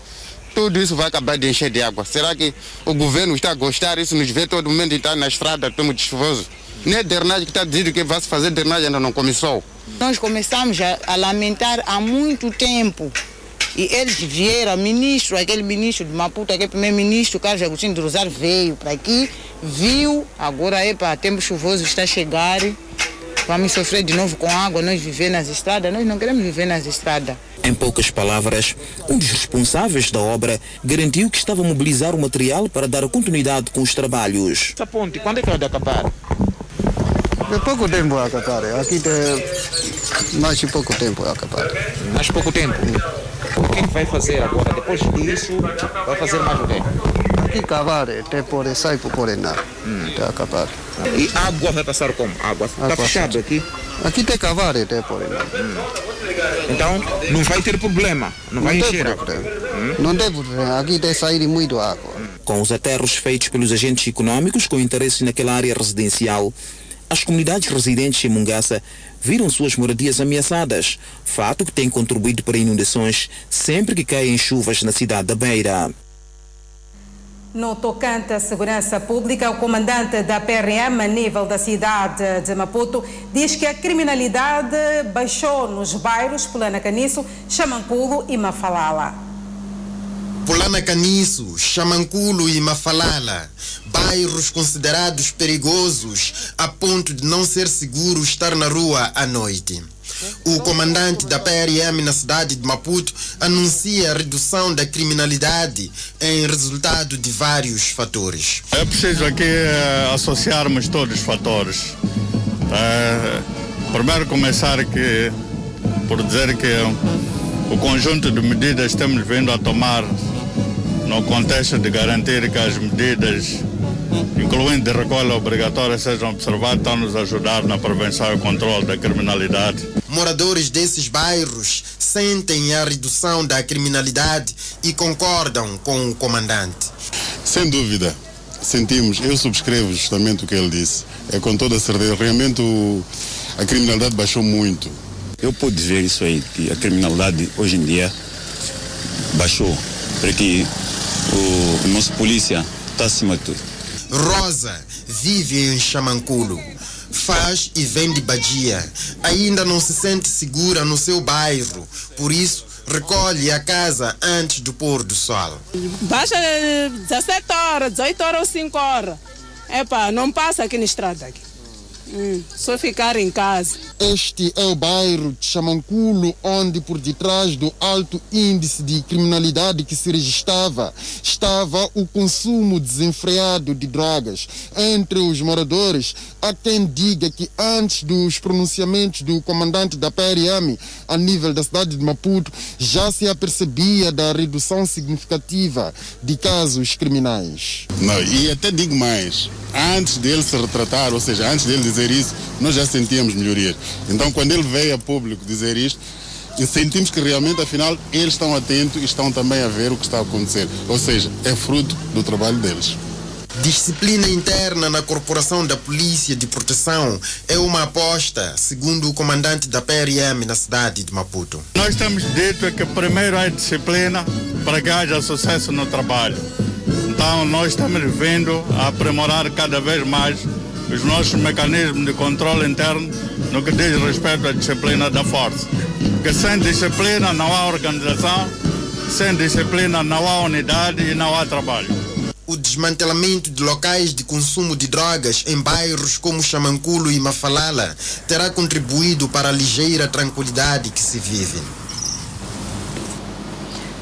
tudo isso vai acabar de encher de água. Será que o governo está a gostar isso? Nos vê todo mundo estar na estrada, estamos chuvoso. Nem a drenagem que está dizendo que vai se fazer drenagem ainda não começou. Nós começamos a, a lamentar há muito tempo. E eles vieram, ministro, aquele ministro de Maputo, aquele primeiro-ministro, Carlos Agostinho de Rosário, veio para aqui, viu, agora é para tempo chuvoso está a chegar, vamos sofrer de novo com água, nós viver nas estradas, nós não queremos viver nas estradas. Em poucas palavras, um dos responsáveis da obra garantiu que estava a mobilizar o material para dar continuidade com os trabalhos. Essa ponte, quando é que vai acabar? De pouco tempo a acabar. Aqui tem mais de pouco tempo a acabar. Mais pouco tempo? O que, é que vai fazer agora? Depois disso, vai fazer mais o quê? Aqui acabar, tem por sai por por nada. Até acabar. E água vai passar como? Água. Está Água fechado aqui? Aqui tem cavar, tem por nada. Então, não vai ter problema. Não vai tem encher problema. Não tem problema. Aqui tem sair muito água. Com os aterros feitos pelos agentes econômicos com interesse naquela área residencial, as comunidades residentes em Mungaça viram suas moradias ameaçadas, fato que tem contribuído para inundações sempre que caem chuvas na cidade da Beira. No tocante à segurança pública, o comandante da PRM a nível da cidade de Maputo diz que a criminalidade baixou nos bairros Pulana Caniço, Chamanculo e Mafalala. Pulana Caniço, Chamanculo e Mafalala, bairros considerados perigosos a ponto de não ser seguro estar na rua à noite. O comandante da PRM na cidade de Maputo anuncia a redução da criminalidade em resultado de vários fatores. É preciso aqui eh, associarmos todos os fatores. Eh, primeiro começar que, por dizer que o conjunto de medidas que estamos vindo a tomar no contexto de garantir que as medidas, incluindo de recolha obrigatória, sejam observadas, estão nos ajudar na prevenção e controle da criminalidade. Moradores desses bairros sentem a redução da criminalidade e concordam com o comandante. Sem dúvida, sentimos, eu subscrevo justamente o que ele disse. É com toda certeza, realmente o- a criminalidade baixou muito. Eu pude ver isso aí, que a criminalidade hoje em dia baixou, porque o, nosso polícia está acima de tudo. Rosa vive em Chamanculo. Faz e vende badia. Ainda não se sente segura no seu bairro. Por isso, recolhe a casa antes do pôr do sol. Baixa eh, 17 horas, 18 horas ou 5 horas. Epa, não passa aqui na estrada. Aqui. Hum, só ficar em casa. Este é o bairro de Chamanculo, onde por detrás do alto índice de criminalidade que se registrava, estava o consumo desenfreado de drogas. Entre os moradores, há quem diga que antes dos pronunciamentos do comandante da PRM a nível da cidade de Maputo, já se apercebia da redução significativa de casos criminais. Não, e até digo mais, antes dele se retratar, ou seja, antes dele dizer isso, nós já sentíamos melhorias. Então, quando ele veio a público dizer isto, sentimos que realmente, afinal, eles estão atentos e estão também a ver o que está a acontecer. Ou seja, é fruto do trabalho deles. Disciplina interna na Corporação da Polícia de Proteção é uma aposta, segundo o comandante da PRM na cidade de Maputo. Nós temos dito que primeiro é disciplina para que haja sucesso no trabalho. Então nós estamos vindo a aprimorar cada vez mais os nossos mecanismos de controle interno no que diz respeito à disciplina da força. Porque sem disciplina não há organização, sem disciplina não há unidade e não há trabalho. O desmantelamento de locais de consumo de drogas em bairros como Chamanculo e Mafalala terá contribuído para a ligeira tranquilidade que se vive.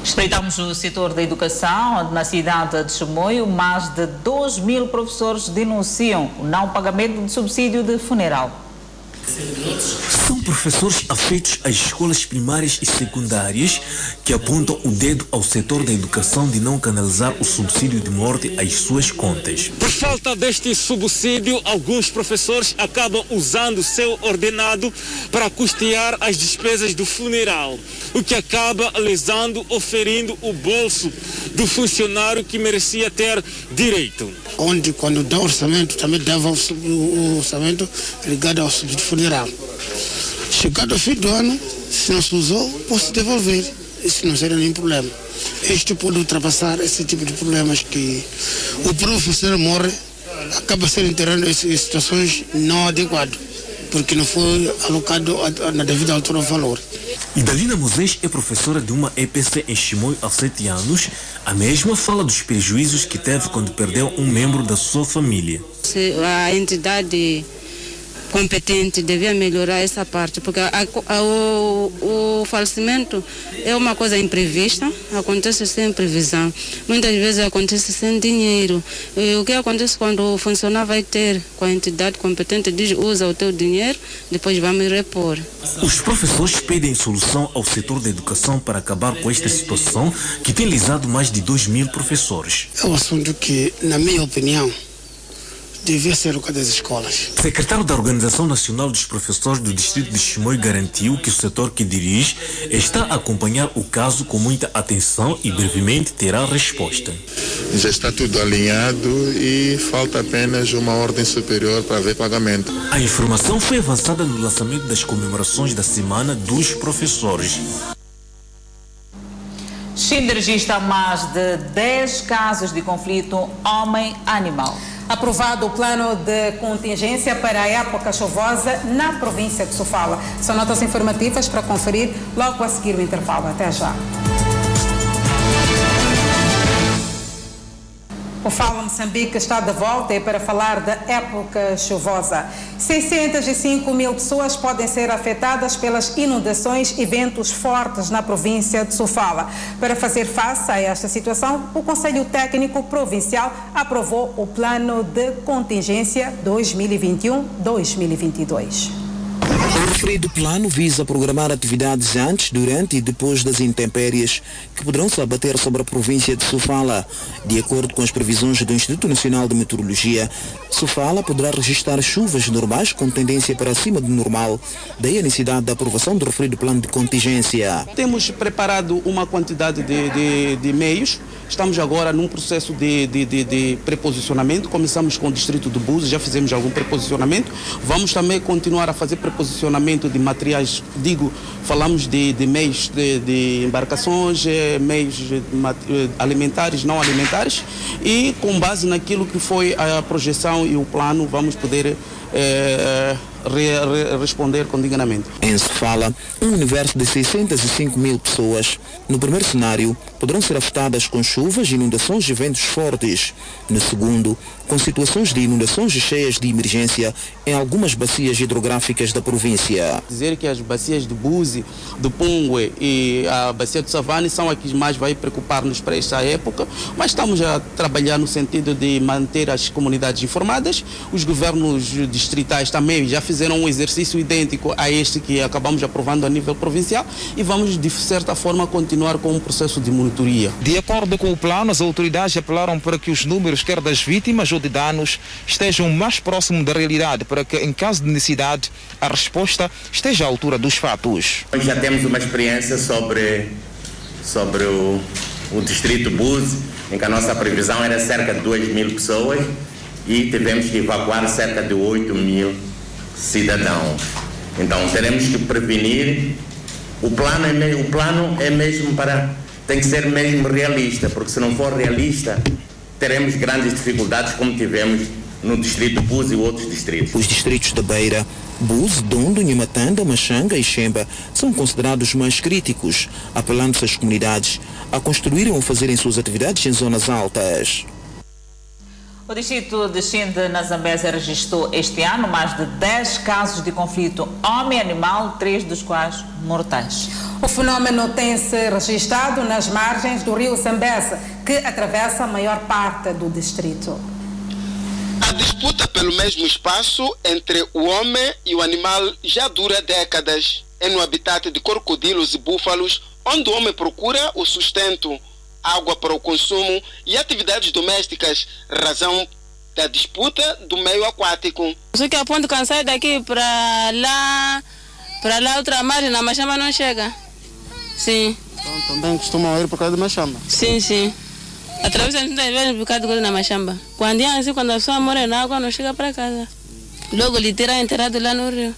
Espreitamos o setor da educação, onde na cidade de Chimoio, mais de 2 mil professores denunciam o não pagamento de subsídio de funeral. São professores afeitos às escolas primárias e secundárias que apontam o dedo ao setor da educação de não canalizar o subsídio de morte às suas contas. Por falta deste subsídio, alguns professores acabam usando seu ordenado para custear as despesas do funeral, o que acaba lesando ou ferindo o bolso do funcionário que merecia ter direito. onde quando dá orçamento também dava o orçamento ligado ao subsídio funeral. Chegado ao fim do ano, se não se usou, posso devolver. Isso não seria nenhum problema. Isto pode ultrapassar esse tipo de problemas que o professor morre, acaba sendo enterrado em situações não adequadas, porque não foi alocado na devida altura o valor. Idalina Moisés é professora de uma EPC em Chimoio há sete anos. A mesma fala dos prejuízos que teve quando perdeu um membro da sua família. Se a entidade competente devia melhorar essa parte, porque a, a, o, o falecimento é uma coisa imprevista, acontece sem previsão. Muitas vezes acontece sem dinheiro. E o que acontece quando o funcionário vai ter com a entidade competente, diz usa o teu dinheiro, depois vamos repor. Os professores pedem solução ao setor da educação para acabar com esta situação que tem lisado mais de 2 mil professores. É um assunto que, na minha opinião, devia ser o das escolas. O secretário da Organização Nacional dos Professores do Distrito de Chimoio garantiu que o setor que dirige está a acompanhar o caso com muita atenção e brevemente terá resposta. Já está tudo alinhado e falta apenas uma ordem superior para ver pagamento. A informação foi avançada no lançamento das comemorações da Semana dos Professores. Chile registra mais de 10 casos de conflito homem-animal. Aprovado o plano de contingência para a época chuvosa na província de Sofala. São notas informativas para conferir logo a seguir o intervalo. Até já. O Fala Moçambique está de volta e para falar da época chuvosa. 605 mil pessoas podem ser afetadas pelas inundações e ventos fortes na província de Sofala. Para fazer face a esta situação, o Conselho Técnico Provincial aprovou o Plano de Contingência 2021-2022. Referido plano visa programar atividades antes, durante e depois das intempéries que poderão se abater sobre a província de Sofala. De acordo com as previsões do Instituto Nacional de Meteorologia, Sofala poderá registrar chuvas normais com tendência para acima do normal, daí a necessidade da aprovação do referido plano de contingência. Temos preparado uma quantidade de, de, de meios Estamos agora num processo de, de, de, de, preposicionamento. Começamos com o distrito do Búzios, já fizemos algum preposicionamento. Vamos também continuar a fazer preposicionamento de materiais, digo, falamos de, de meios de, embarcações, eh, meios eh, alimentares, não alimentares. E com base naquilo que foi a projeção e o plano, vamos poder é, re, re, responder com dignamente. Em Sofala, um universo de 605 mil pessoas, no primeiro cenário, poderão ser afetadas com chuvas, inundações e ventos fortes. No segundo, com situações de inundações e cheias de emergência em algumas bacias hidrográficas da província. Dizer que as bacias de Buzi, do Pungue e a bacia do Savane são as que mais vai preocupar-nos para esta época, mas estamos a trabalhar no sentido de manter as comunidades informadas. Os governos distritais também já fizeram um exercício idêntico a este que acabamos aprovando a nível provincial e vamos, de certa forma, continuar com um processo de monitoria. De acordo com o plano, as autoridades apelaram para que os números, quer das vítimas ou de danos, estejam mais próximos da realidade, para que, em caso de necessidade, a resposta esteja à altura dos fatos. Nós já temos uma experiência sobre, sobre o, o distrito Buse, em que a nossa previsão era cerca de 2 mil pessoas e tivemos que evacuar cerca de 8 mil cidadãos. Então teremos que prevenir. O plano é, o plano é mesmo para. tem que ser mesmo realista, porque se não for realista, teremos grandes dificuldades como tivemos no distrito Bus e outros distritos. Os distritos da Beira, Bus, Dondo, Nhamatanda, Machanga e Xemba são considerados mais críticos, apelando-se às comunidades a construírem ou fazerem suas atividades em zonas altas. O distrito de Xinde, na Zambésia, registrou este ano mais de 10 casos de conflito homem-animal, três dos quais mortais. O fenômeno tem-se registrado nas margens do rio Zambésia, que atravessa a maior parte do distrito. A disputa pelo mesmo espaço entre o homem e o animal já dura décadas. É no habitat de crocodilos e búfalos onde o homem procura o sustento água para o consumo e atividades domésticas, razão da disputa do meio aquático. Só que a ponte quando sai daqui para lá, para lá outra margem, na machamba não chega. Sim. Então também costumam ir por causa da machamba? Sim, sim. Atravessa muitas vezes por causa de na machamba. Quando é assim, quando a pessoa mora na água, não chega para casa. Logo lhe enterrado lá no rio.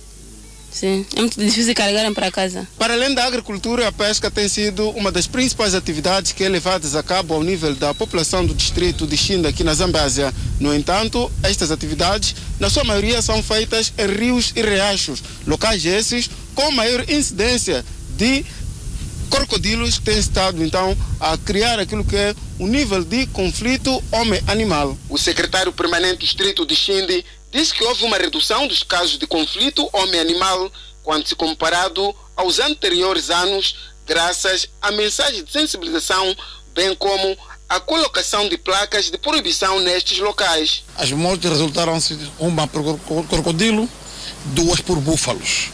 Sim, é muito difícil carregarem para casa. Para além da agricultura, a pesca tem sido uma das principais atividades que é levadas a cabo ao nível da população do distrito de Xinda, aqui na Zambésia. No entanto, estas atividades, na sua maioria, são feitas em rios e riachos, locais esses com maior incidência de crocodilos que têm estado então a criar aquilo que é o nível de conflito homem-animal. O secretário permanente do distrito de Xinde diz que houve uma redução dos casos de conflito homem-animal quando se comparado aos anteriores anos, graças à mensagem de sensibilização, bem como a colocação de placas de proibição nestes locais. As mortes resultaram-se uma por crocodilo, duas por búfalos.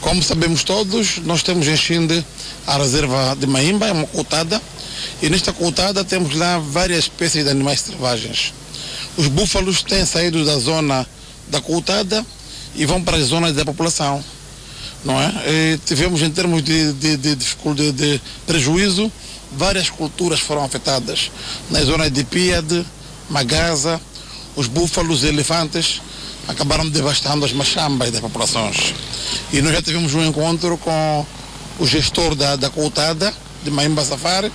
Como sabemos todos, nós temos em Xinde a reserva de Maimba, é uma cotada, e nesta cotada temos lá várias espécies de animais selvagens. Os búfalos têm saído da zona da cotada e vão para as zonas da população. Não é? E tivemos em termos de, de, de, de, de prejuízo, várias culturas foram afetadas. Nas zonas de Piade, Magaza, os búfalos e elefantes acabaram devastando as machambas das populações. E nós já tivemos um encontro com o gestor da, da coutada, de Maimba Safari,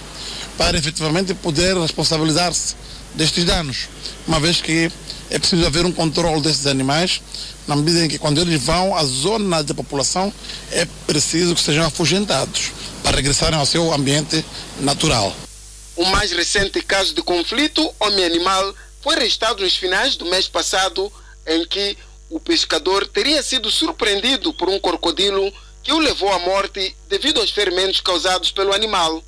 para efetivamente poder responsabilizar-se destes danos, uma vez que é preciso haver um controle desses animais, na medida em que quando eles vão à zona da população, é preciso que sejam afugentados para regressarem ao seu ambiente natural. O mais recente caso de conflito homem-animal foi registrado nos finais do mês passado, em que o pescador teria sido surpreendido por um crocodilo que o levou à morte devido aos ferimentos causados pelo animal.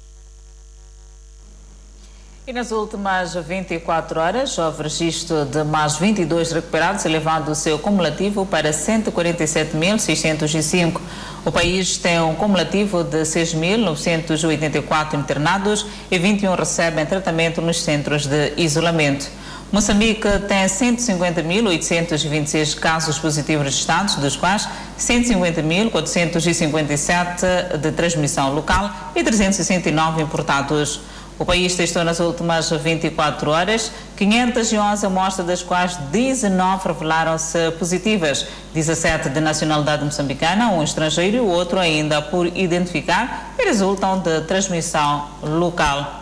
E nas últimas 24 horas, houve registro de mais 22 recuperados, elevando o seu cumulativo para 147.605. O país tem um cumulativo de 6.984 internados e 21 recebem tratamento nos centros de isolamento. Moçambique tem 150.826 casos positivos registrados, dos quais 150.457 de transmissão local e 369 importados. O país testou nas últimas 24 horas 511 amostras, das quais 19 revelaram-se positivas, 17 de nacionalidade moçambicana, um estrangeiro e o outro ainda por identificar e resultam de transmissão local.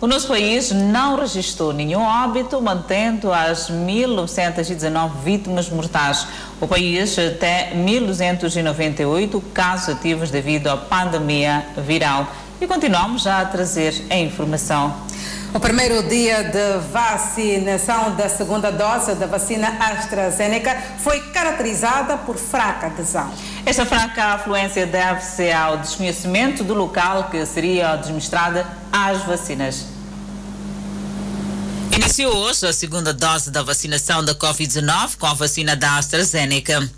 O nosso país não registrou nenhum óbito, mantendo as 1.919 vítimas mortais. O país tem 1.298 casos ativos devido à pandemia viral. E continuamos a trazer a informação. O primeiro dia de vacinação da segunda dose da vacina AstraZeneca foi caracterizada por fraca adesão. Esta fraca afluência deve-se ao desconhecimento do local que seria administrada as vacinas. Iniciou hoje a segunda dose da vacinação da Covid-19 com a vacina da AstraZeneca.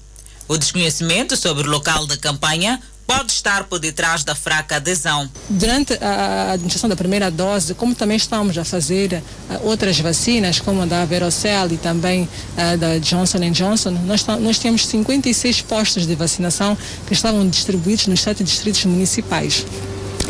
O desconhecimento sobre o local da campanha pode estar por detrás da fraca adesão. Durante a administração da primeira dose, como também estamos a fazer uh, outras vacinas, como a da Verocell e também uh, da Johnson Johnson, nós, nós temos 56 postos de vacinação que estavam distribuídos nos sete distritos municipais.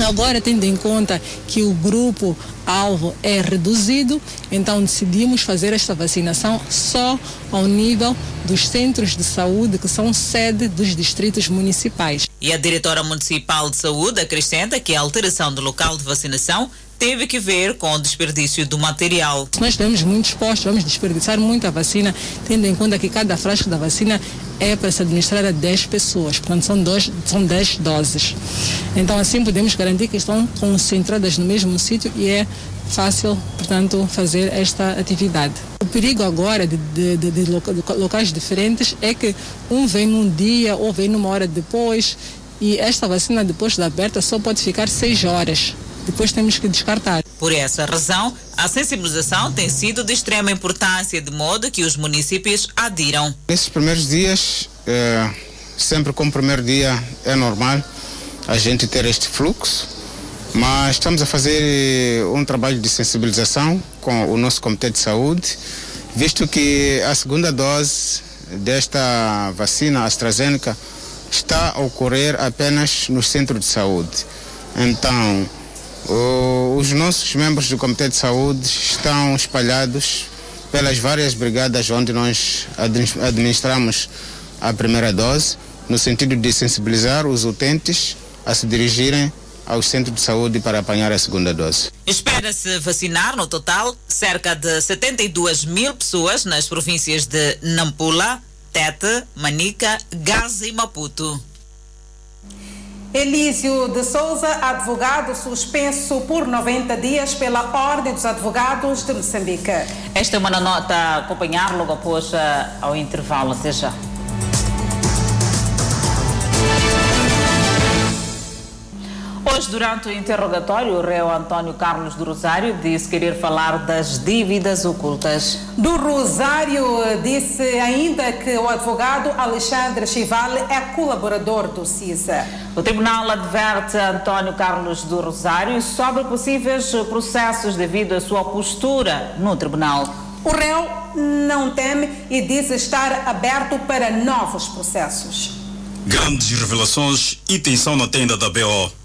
Agora, tendo em conta que o grupo alvo é reduzido, então decidimos fazer esta vacinação só ao nível dos centros de saúde que são sede dos distritos municipais. E a diretora municipal de saúde acrescenta que a alteração do local de vacinação teve que ver com o desperdício do material. Nós temos muitos postos, vamos desperdiçar muita vacina, tendo em conta que cada frasco da vacina é para se administrar a 10 pessoas, portanto são, dois, são 10 doses. Então assim podemos garantir que estão concentradas no mesmo sítio e é fácil, portanto, fazer esta atividade. O perigo agora de, de, de, de locais diferentes é que um vem num dia ou vem numa hora depois e esta vacina depois de aberta só pode ficar seis horas depois temos que descartar. Por essa razão, a sensibilização tem sido de extrema importância, de modo que os municípios adiram. Nesses primeiros dias, é, sempre como primeiro dia é normal a gente ter este fluxo, mas estamos a fazer um trabalho de sensibilização com o nosso Comitê de Saúde, visto que a segunda dose desta vacina AstraZeneca está a ocorrer apenas no centro de saúde. Então, os nossos membros do Comitê de Saúde estão espalhados pelas várias brigadas onde nós administramos a primeira dose, no sentido de sensibilizar os utentes a se dirigirem ao centro de saúde para apanhar a segunda dose. Espera-se vacinar no total cerca de 72 mil pessoas nas províncias de Nampula, Tete, Manica, Gaza e Maputo. Elísio de Souza, advogado suspenso por 90 dias pela Ordem dos Advogados de Moçambique. Esta é uma nota a acompanhar logo após uh, ao intervalo. Até já. Durante o interrogatório, o réu António Carlos do Rosário disse querer falar das dívidas ocultas. Do Rosário disse ainda que o advogado Alexandre Chivale é colaborador do CISA. O tribunal adverte António Carlos do Rosário sobre possíveis processos devido à sua postura no tribunal. O réu não teme e diz estar aberto para novos processos. Grandes revelações e tensão na tenda da BO.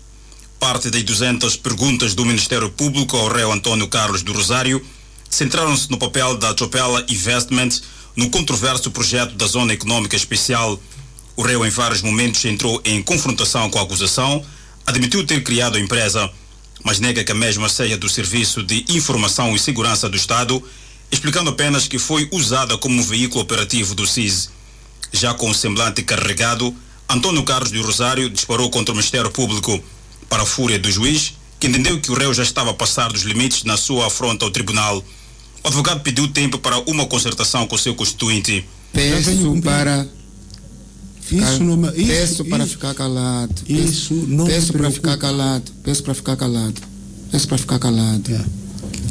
Parte das 200 perguntas do Ministério Público ao réu António Carlos do Rosário centraram-se no papel da Chopela Investment no controverso projeto da Zona Econômica Especial. O réu, em vários momentos, entrou em confrontação com a acusação, admitiu ter criado a empresa, mas nega que a mesma seja do Serviço de Informação e Segurança do Estado, explicando apenas que foi usada como um veículo operativo do CIS. Já com o semblante carregado, Antônio Carlos do Rosário disparou contra o Ministério Público para a fúria do juiz, que entendeu que o réu já estava a passar dos limites na sua afronta ao tribunal. O advogado pediu tempo para uma concertação com o seu constituinte. Peço para. Ficar, isso não, isso, peço para isso, ficar calado. Isso não Peço para ficar calado. Peço para ficar calado. Peço para ficar calado. É.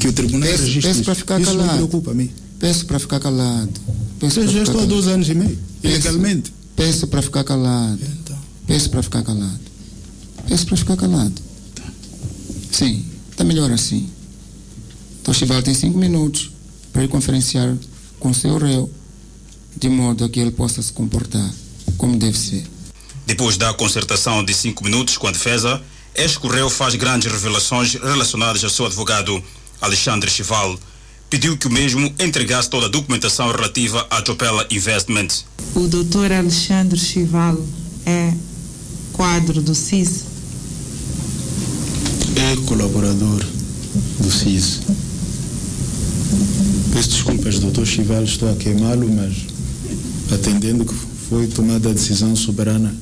Que o tribunal peço, registre peço para ficar isso calado. não preocupa a mim. Peço para ficar calado. Peço Eu já estou há dois anos e meio, Peço- ilegalmente. Peço para ficar calado. Então. Peço para ficar calado. Peço para ficar calado. Sim, está melhor assim. Então, Chival tem cinco minutos para ir conferenciar com o seu réu, de modo a que ele possa se comportar como deve ser. Depois da concertação de cinco minutos com a defesa, este correio faz grandes revelações relacionadas ao seu advogado, Alexandre Chival. Pediu que o mesmo entregasse toda a documentação relativa à Chopela Investment. O doutor Alexandre Chival é quadro do CIS. É colaborador do CIS. Peço desculpas, doutor Chival, estou a queimá-lo, mas atendendo que foi tomada a decisão soberana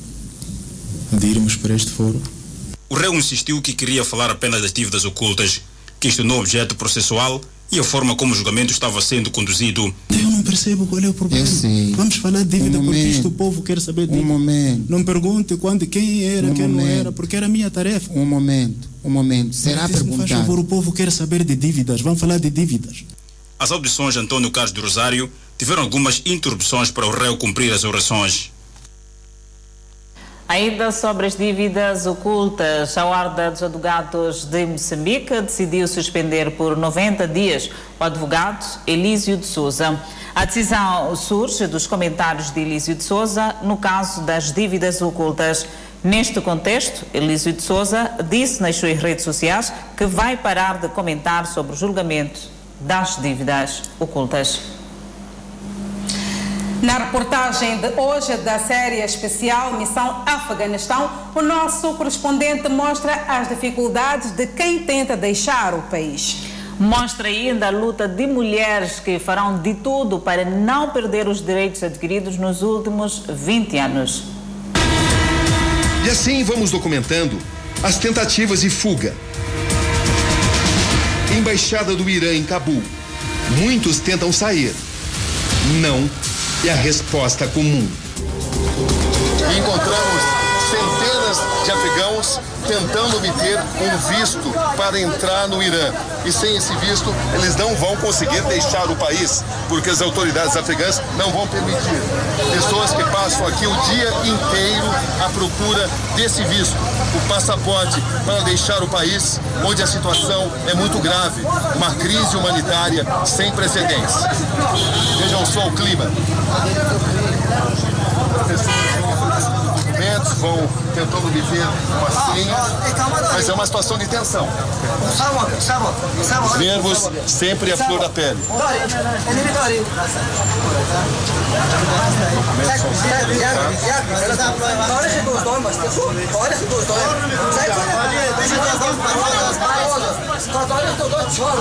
de irmos para este fórum. O réu insistiu que queria falar apenas das dívidas ocultas, questionou o objeto processual e a forma como o julgamento estava sendo conduzido. Eu não percebo qual é o problema. Eu sei. Vamos falar de dívida Um porque momento. isto o povo quer saber de Um momento. Não pergunte quando, quem era, Um quem não momento. era, porque era a minha tarefa. Um momento, um momento. Será Mas, Faz perguntado. favor, o povo quer saber de dívidas. Vamos falar de dívidas. As audições de Antônio Carlos do Rosário tiveram algumas interrupções para o réu cumprir as orações. Ainda sobre as dívidas ocultas, a Ordem dos Advogados de Moçambique decidiu suspender por 90 dias o advogado Elísio de Souza. A decisão surge dos comentários de Elísio de Souza no caso das dívidas ocultas. Neste contexto, Elísio de Souza disse nas suas redes sociais que vai parar de comentar sobre o julgamento das dívidas ocultas. Na reportagem de hoje da série especial Missão Afeganistão, o nosso correspondente mostra as dificuldades de quem tenta deixar o país. Mostra ainda a luta de mulheres que farão de tudo para não perder os direitos adquiridos nos últimos 20 anos. E assim vamos documentando as tentativas de fuga. Embaixada do Irã em Cabul. Muitos tentam sair. Não é a resposta comum. encontramos centenas de afegãos tentando obter um visto para entrar no Irã. E sem esse visto, eles não vão conseguir deixar o país, porque as autoridades afegãs não vão permitir. Pessoas que passam aqui o dia inteiro à procura desse visto, o passaporte para deixar o país, onde a situação é muito grave, uma crise humanitária sem precedentes. Vejam só o clima documentos, vão tentando obter uma senha, mas é uma situação de tensão. Os nervos sempre à flor da pele.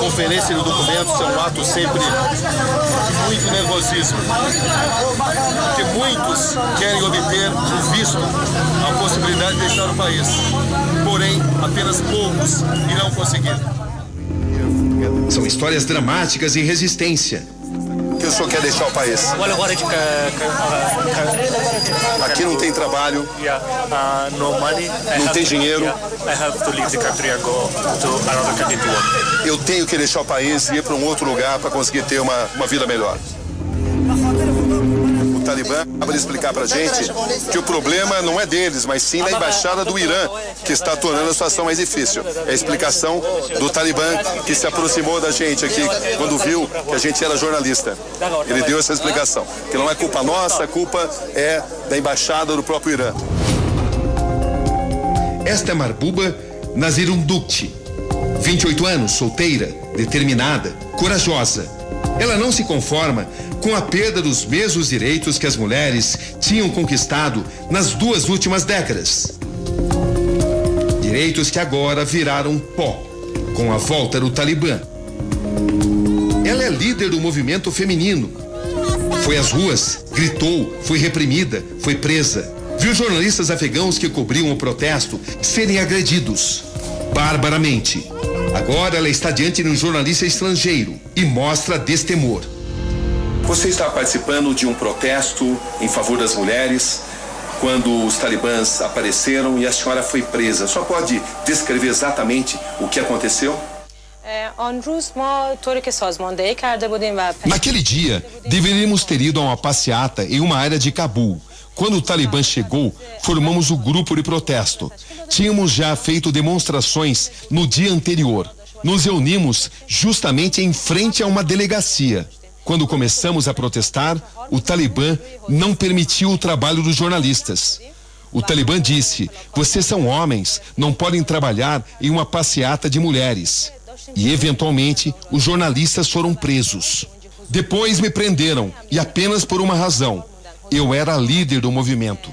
Conferência de documentos é um ato sempre de muito nervosismo. Porque muitos Muitos querem obter o visto, a possibilidade de deixar o país. Porém, apenas poucos irão conseguir. São histórias dramáticas e resistência. que o senhor quer deixar o país? Aqui não tem trabalho, não tem dinheiro. Eu tenho que deixar o país e ir para um outro lugar para conseguir ter uma, uma vida melhor. Talibã de explicar para gente que o problema não é deles, mas sim da embaixada do Irã, que está tornando a situação mais difícil. É a explicação do Talibã que se aproximou da gente aqui quando viu que a gente era jornalista. Ele deu essa explicação, que não é culpa nossa, a culpa é da embaixada do próprio Irã. Esta é Marbuba Nazirum Dukti. 28 anos, solteira, determinada, corajosa. Ela não se conforma com a perda dos mesmos direitos que as mulheres tinham conquistado nas duas últimas décadas. Direitos que agora viraram pó com a volta do Talibã. Ela é líder do movimento feminino. Foi às ruas, gritou, foi reprimida, foi presa. Viu jornalistas afegãos que cobriam o protesto serem agredidos barbaramente. Agora ela está diante de um jornalista estrangeiro e mostra destemor. Você está participando de um protesto em favor das mulheres quando os talibãs apareceram e a senhora foi presa. Só pode descrever exatamente o que aconteceu? Naquele dia, deveríamos ter ido a uma passeata em uma área de Cabul, quando o Talibã chegou, formamos o grupo de protesto. Tínhamos já feito demonstrações no dia anterior. Nos reunimos justamente em frente a uma delegacia. Quando começamos a protestar, o Talibã não permitiu o trabalho dos jornalistas. O Talibã disse: vocês são homens, não podem trabalhar em uma passeata de mulheres. E, eventualmente, os jornalistas foram presos. Depois me prenderam, e apenas por uma razão: eu era líder do movimento.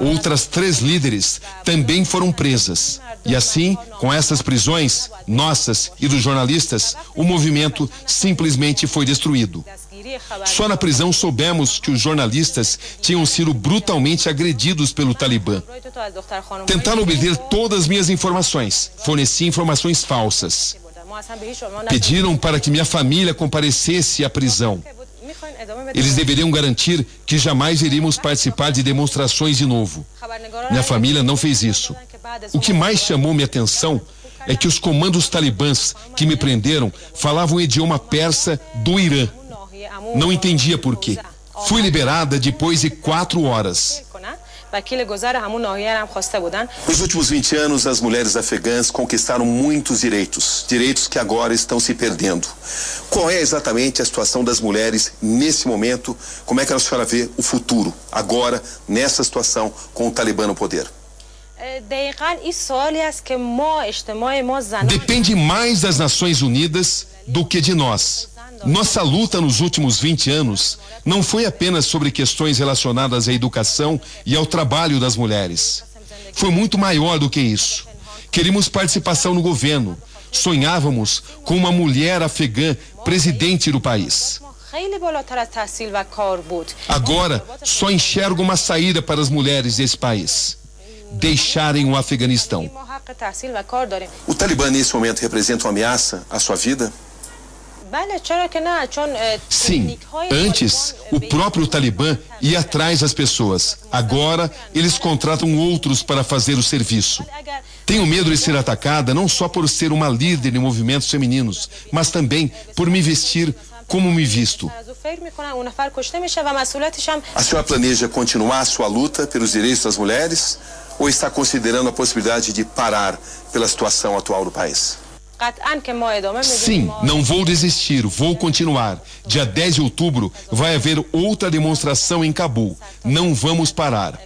Outras três líderes também foram presas. E assim, com essas prisões, nossas e dos jornalistas, o movimento simplesmente foi destruído. Só na prisão soubemos que os jornalistas tinham sido brutalmente agredidos pelo Talibã. Tentaram obter todas as minhas informações, forneci informações falsas. Pediram para que minha família comparecesse à prisão. Eles deveriam garantir que jamais iríamos participar de demonstrações de novo. Minha família não fez isso. O que mais chamou minha atenção é que os comandos talibãs que me prenderam falavam o idioma persa do Irã. Não entendia por quê. Fui liberada depois de quatro horas. Nos últimos 20 anos, as mulheres afegãs conquistaram muitos direitos, direitos que agora estão se perdendo. Qual é exatamente a situação das mulheres nesse momento? Como é que a senhora vê o futuro, agora, nessa situação, com o Talibã no poder? Depende mais das Nações Unidas do que de nós. Nossa luta nos últimos 20 anos não foi apenas sobre questões relacionadas à educação e ao trabalho das mulheres. Foi muito maior do que isso. Queríamos participação no governo. Sonhávamos com uma mulher afegã presidente do país. Agora só enxergo uma saída para as mulheres desse país: deixarem o Afeganistão. O Talibã nesse momento representa uma ameaça à sua vida? Sim, antes o próprio Talibã ia atrás das pessoas. Agora eles contratam outros para fazer o serviço. Tenho medo de ser atacada não só por ser uma líder de movimentos femininos, mas também por me vestir como me visto. A senhora planeja continuar a sua luta pelos direitos das mulheres ou está considerando a possibilidade de parar pela situação atual do país? Sim, não vou desistir, vou continuar. Dia 10 de outubro vai haver outra demonstração em Cabul. Não vamos parar.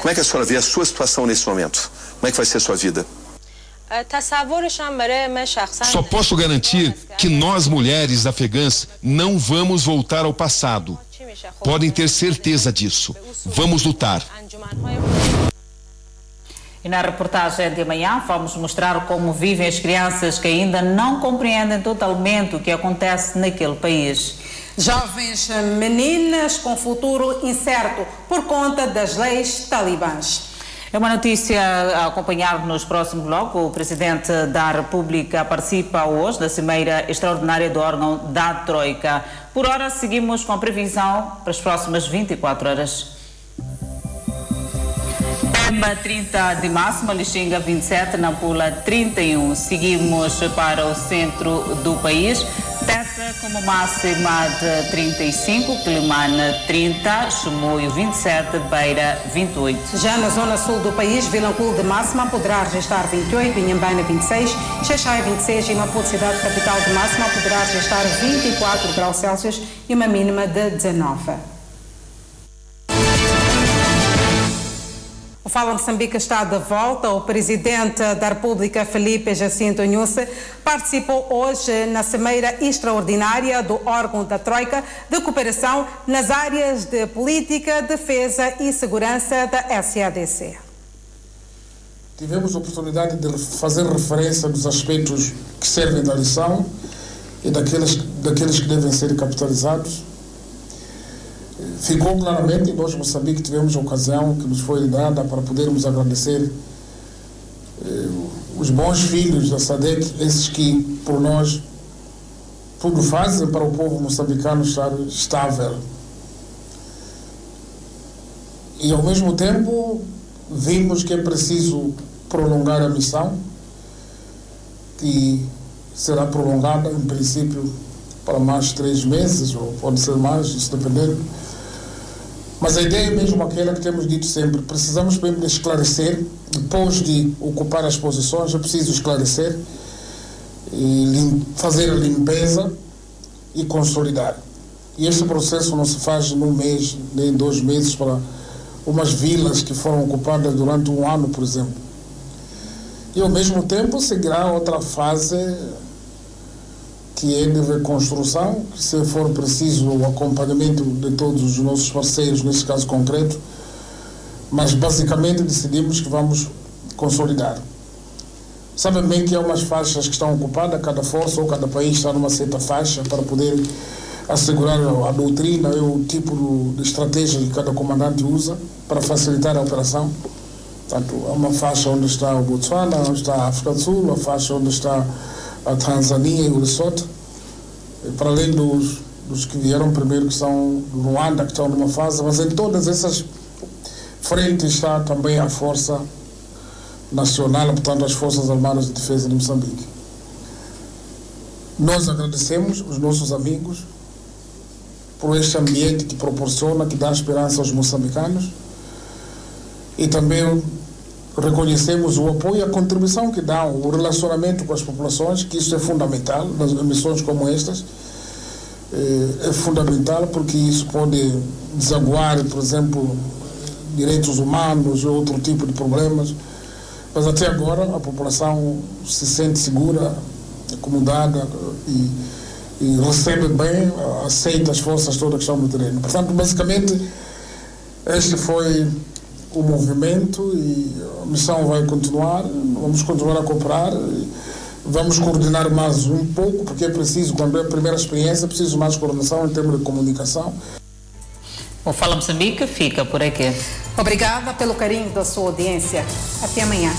Como é que a senhora vê a sua situação nesse momento? Como é que vai ser a sua vida? Só posso garantir que nós mulheres afegãs não vamos voltar ao passado. Podem ter certeza disso. Vamos lutar. E na reportagem de amanhã vamos mostrar como vivem as crianças que ainda não compreendem totalmente o que acontece naquele país. Jovens meninas com futuro incerto por conta das leis talibãs. É uma notícia a acompanhar nos próximos blocos. O Presidente da República participa hoje da Cimeira Extraordinária do órgão da Troika. Por hora, seguimos com a previsão para as próximas 24 horas. Pemba 30 de máxima, Lixinga 27, Nampula 31. Seguimos para o centro do país. Teta como máxima de 35, Quilimana 30, Chimoio 27, Beira 28. Já na zona sul do país, Vilanculo de máxima poderá registrar 28, Inhambana 26, Xaxai 26 e Maputo, cidade capital de máxima, poderá registrar 24 graus Celsius e uma mínima de 19. O Fala Moçambique está de volta. O presidente da República, Felipe Jacinto Nusse, participou hoje na Cimeira Extraordinária do órgão da Troika de cooperação nas áreas de política, defesa e segurança da SADC. Tivemos a oportunidade de fazer referência dos aspectos que servem da lição e daqueles, daqueles que devem ser capitalizados ficou claramente, nós Moçambique tivemos a ocasião que nos foi dada para podermos agradecer eh, os bons filhos da SADEC, esses que por nós tudo fazem para o povo moçambicano estar estável. E ao mesmo tempo vimos que é preciso prolongar a missão, que será prolongada em princípio para mais três meses, ou pode ser mais, isso dependendo mas a ideia é mesmo aquela que temos dito sempre, precisamos mesmo de esclarecer, depois de ocupar as posições, é preciso esclarecer, e fazer a limpeza e consolidar. E este processo não se faz num mês, nem em dois meses, para umas vilas que foram ocupadas durante um ano, por exemplo. E ao mesmo tempo seguirá outra fase que é de reconstrução, se for preciso o acompanhamento de todos os nossos parceiros, nesse caso concreto, mas basicamente decidimos que vamos consolidar. Sabem bem que há umas faixas que estão ocupadas, cada força ou cada país está numa certa faixa para poder assegurar a doutrina e o tipo de estratégia que cada comandante usa para facilitar a operação. Portanto, há uma faixa onde está o Botswana, onde está a África do Sul, a faixa onde está a Tanzânia e o Lesotho, para além dos, dos que vieram primeiro, que são do Ruanda, que estão numa fase, mas em todas essas frentes está também a Força Nacional, portanto, as Forças Armadas de Defesa de Moçambique. Nós agradecemos os nossos amigos por este ambiente que proporciona, que dá esperança aos moçambicanos e também reconhecemos o apoio e a contribuição que dão, o relacionamento com as populações, que isso é fundamental nas emissões como estas. É, é fundamental porque isso pode desaguar, por exemplo, direitos humanos e outro tipo de problemas. Mas até agora a população se sente segura, acomodada e, e recebe bem, aceita as forças todas que estão no terreno. Portanto, basicamente, este foi o movimento e a missão vai continuar, vamos continuar a cooperar, vamos coordenar mais um pouco, porque é preciso, quando é a primeira experiência, preciso mais coordenação em termos de comunicação. O Fala Moçambique fica por aqui. Obrigada pelo carinho da sua audiência. Até amanhã.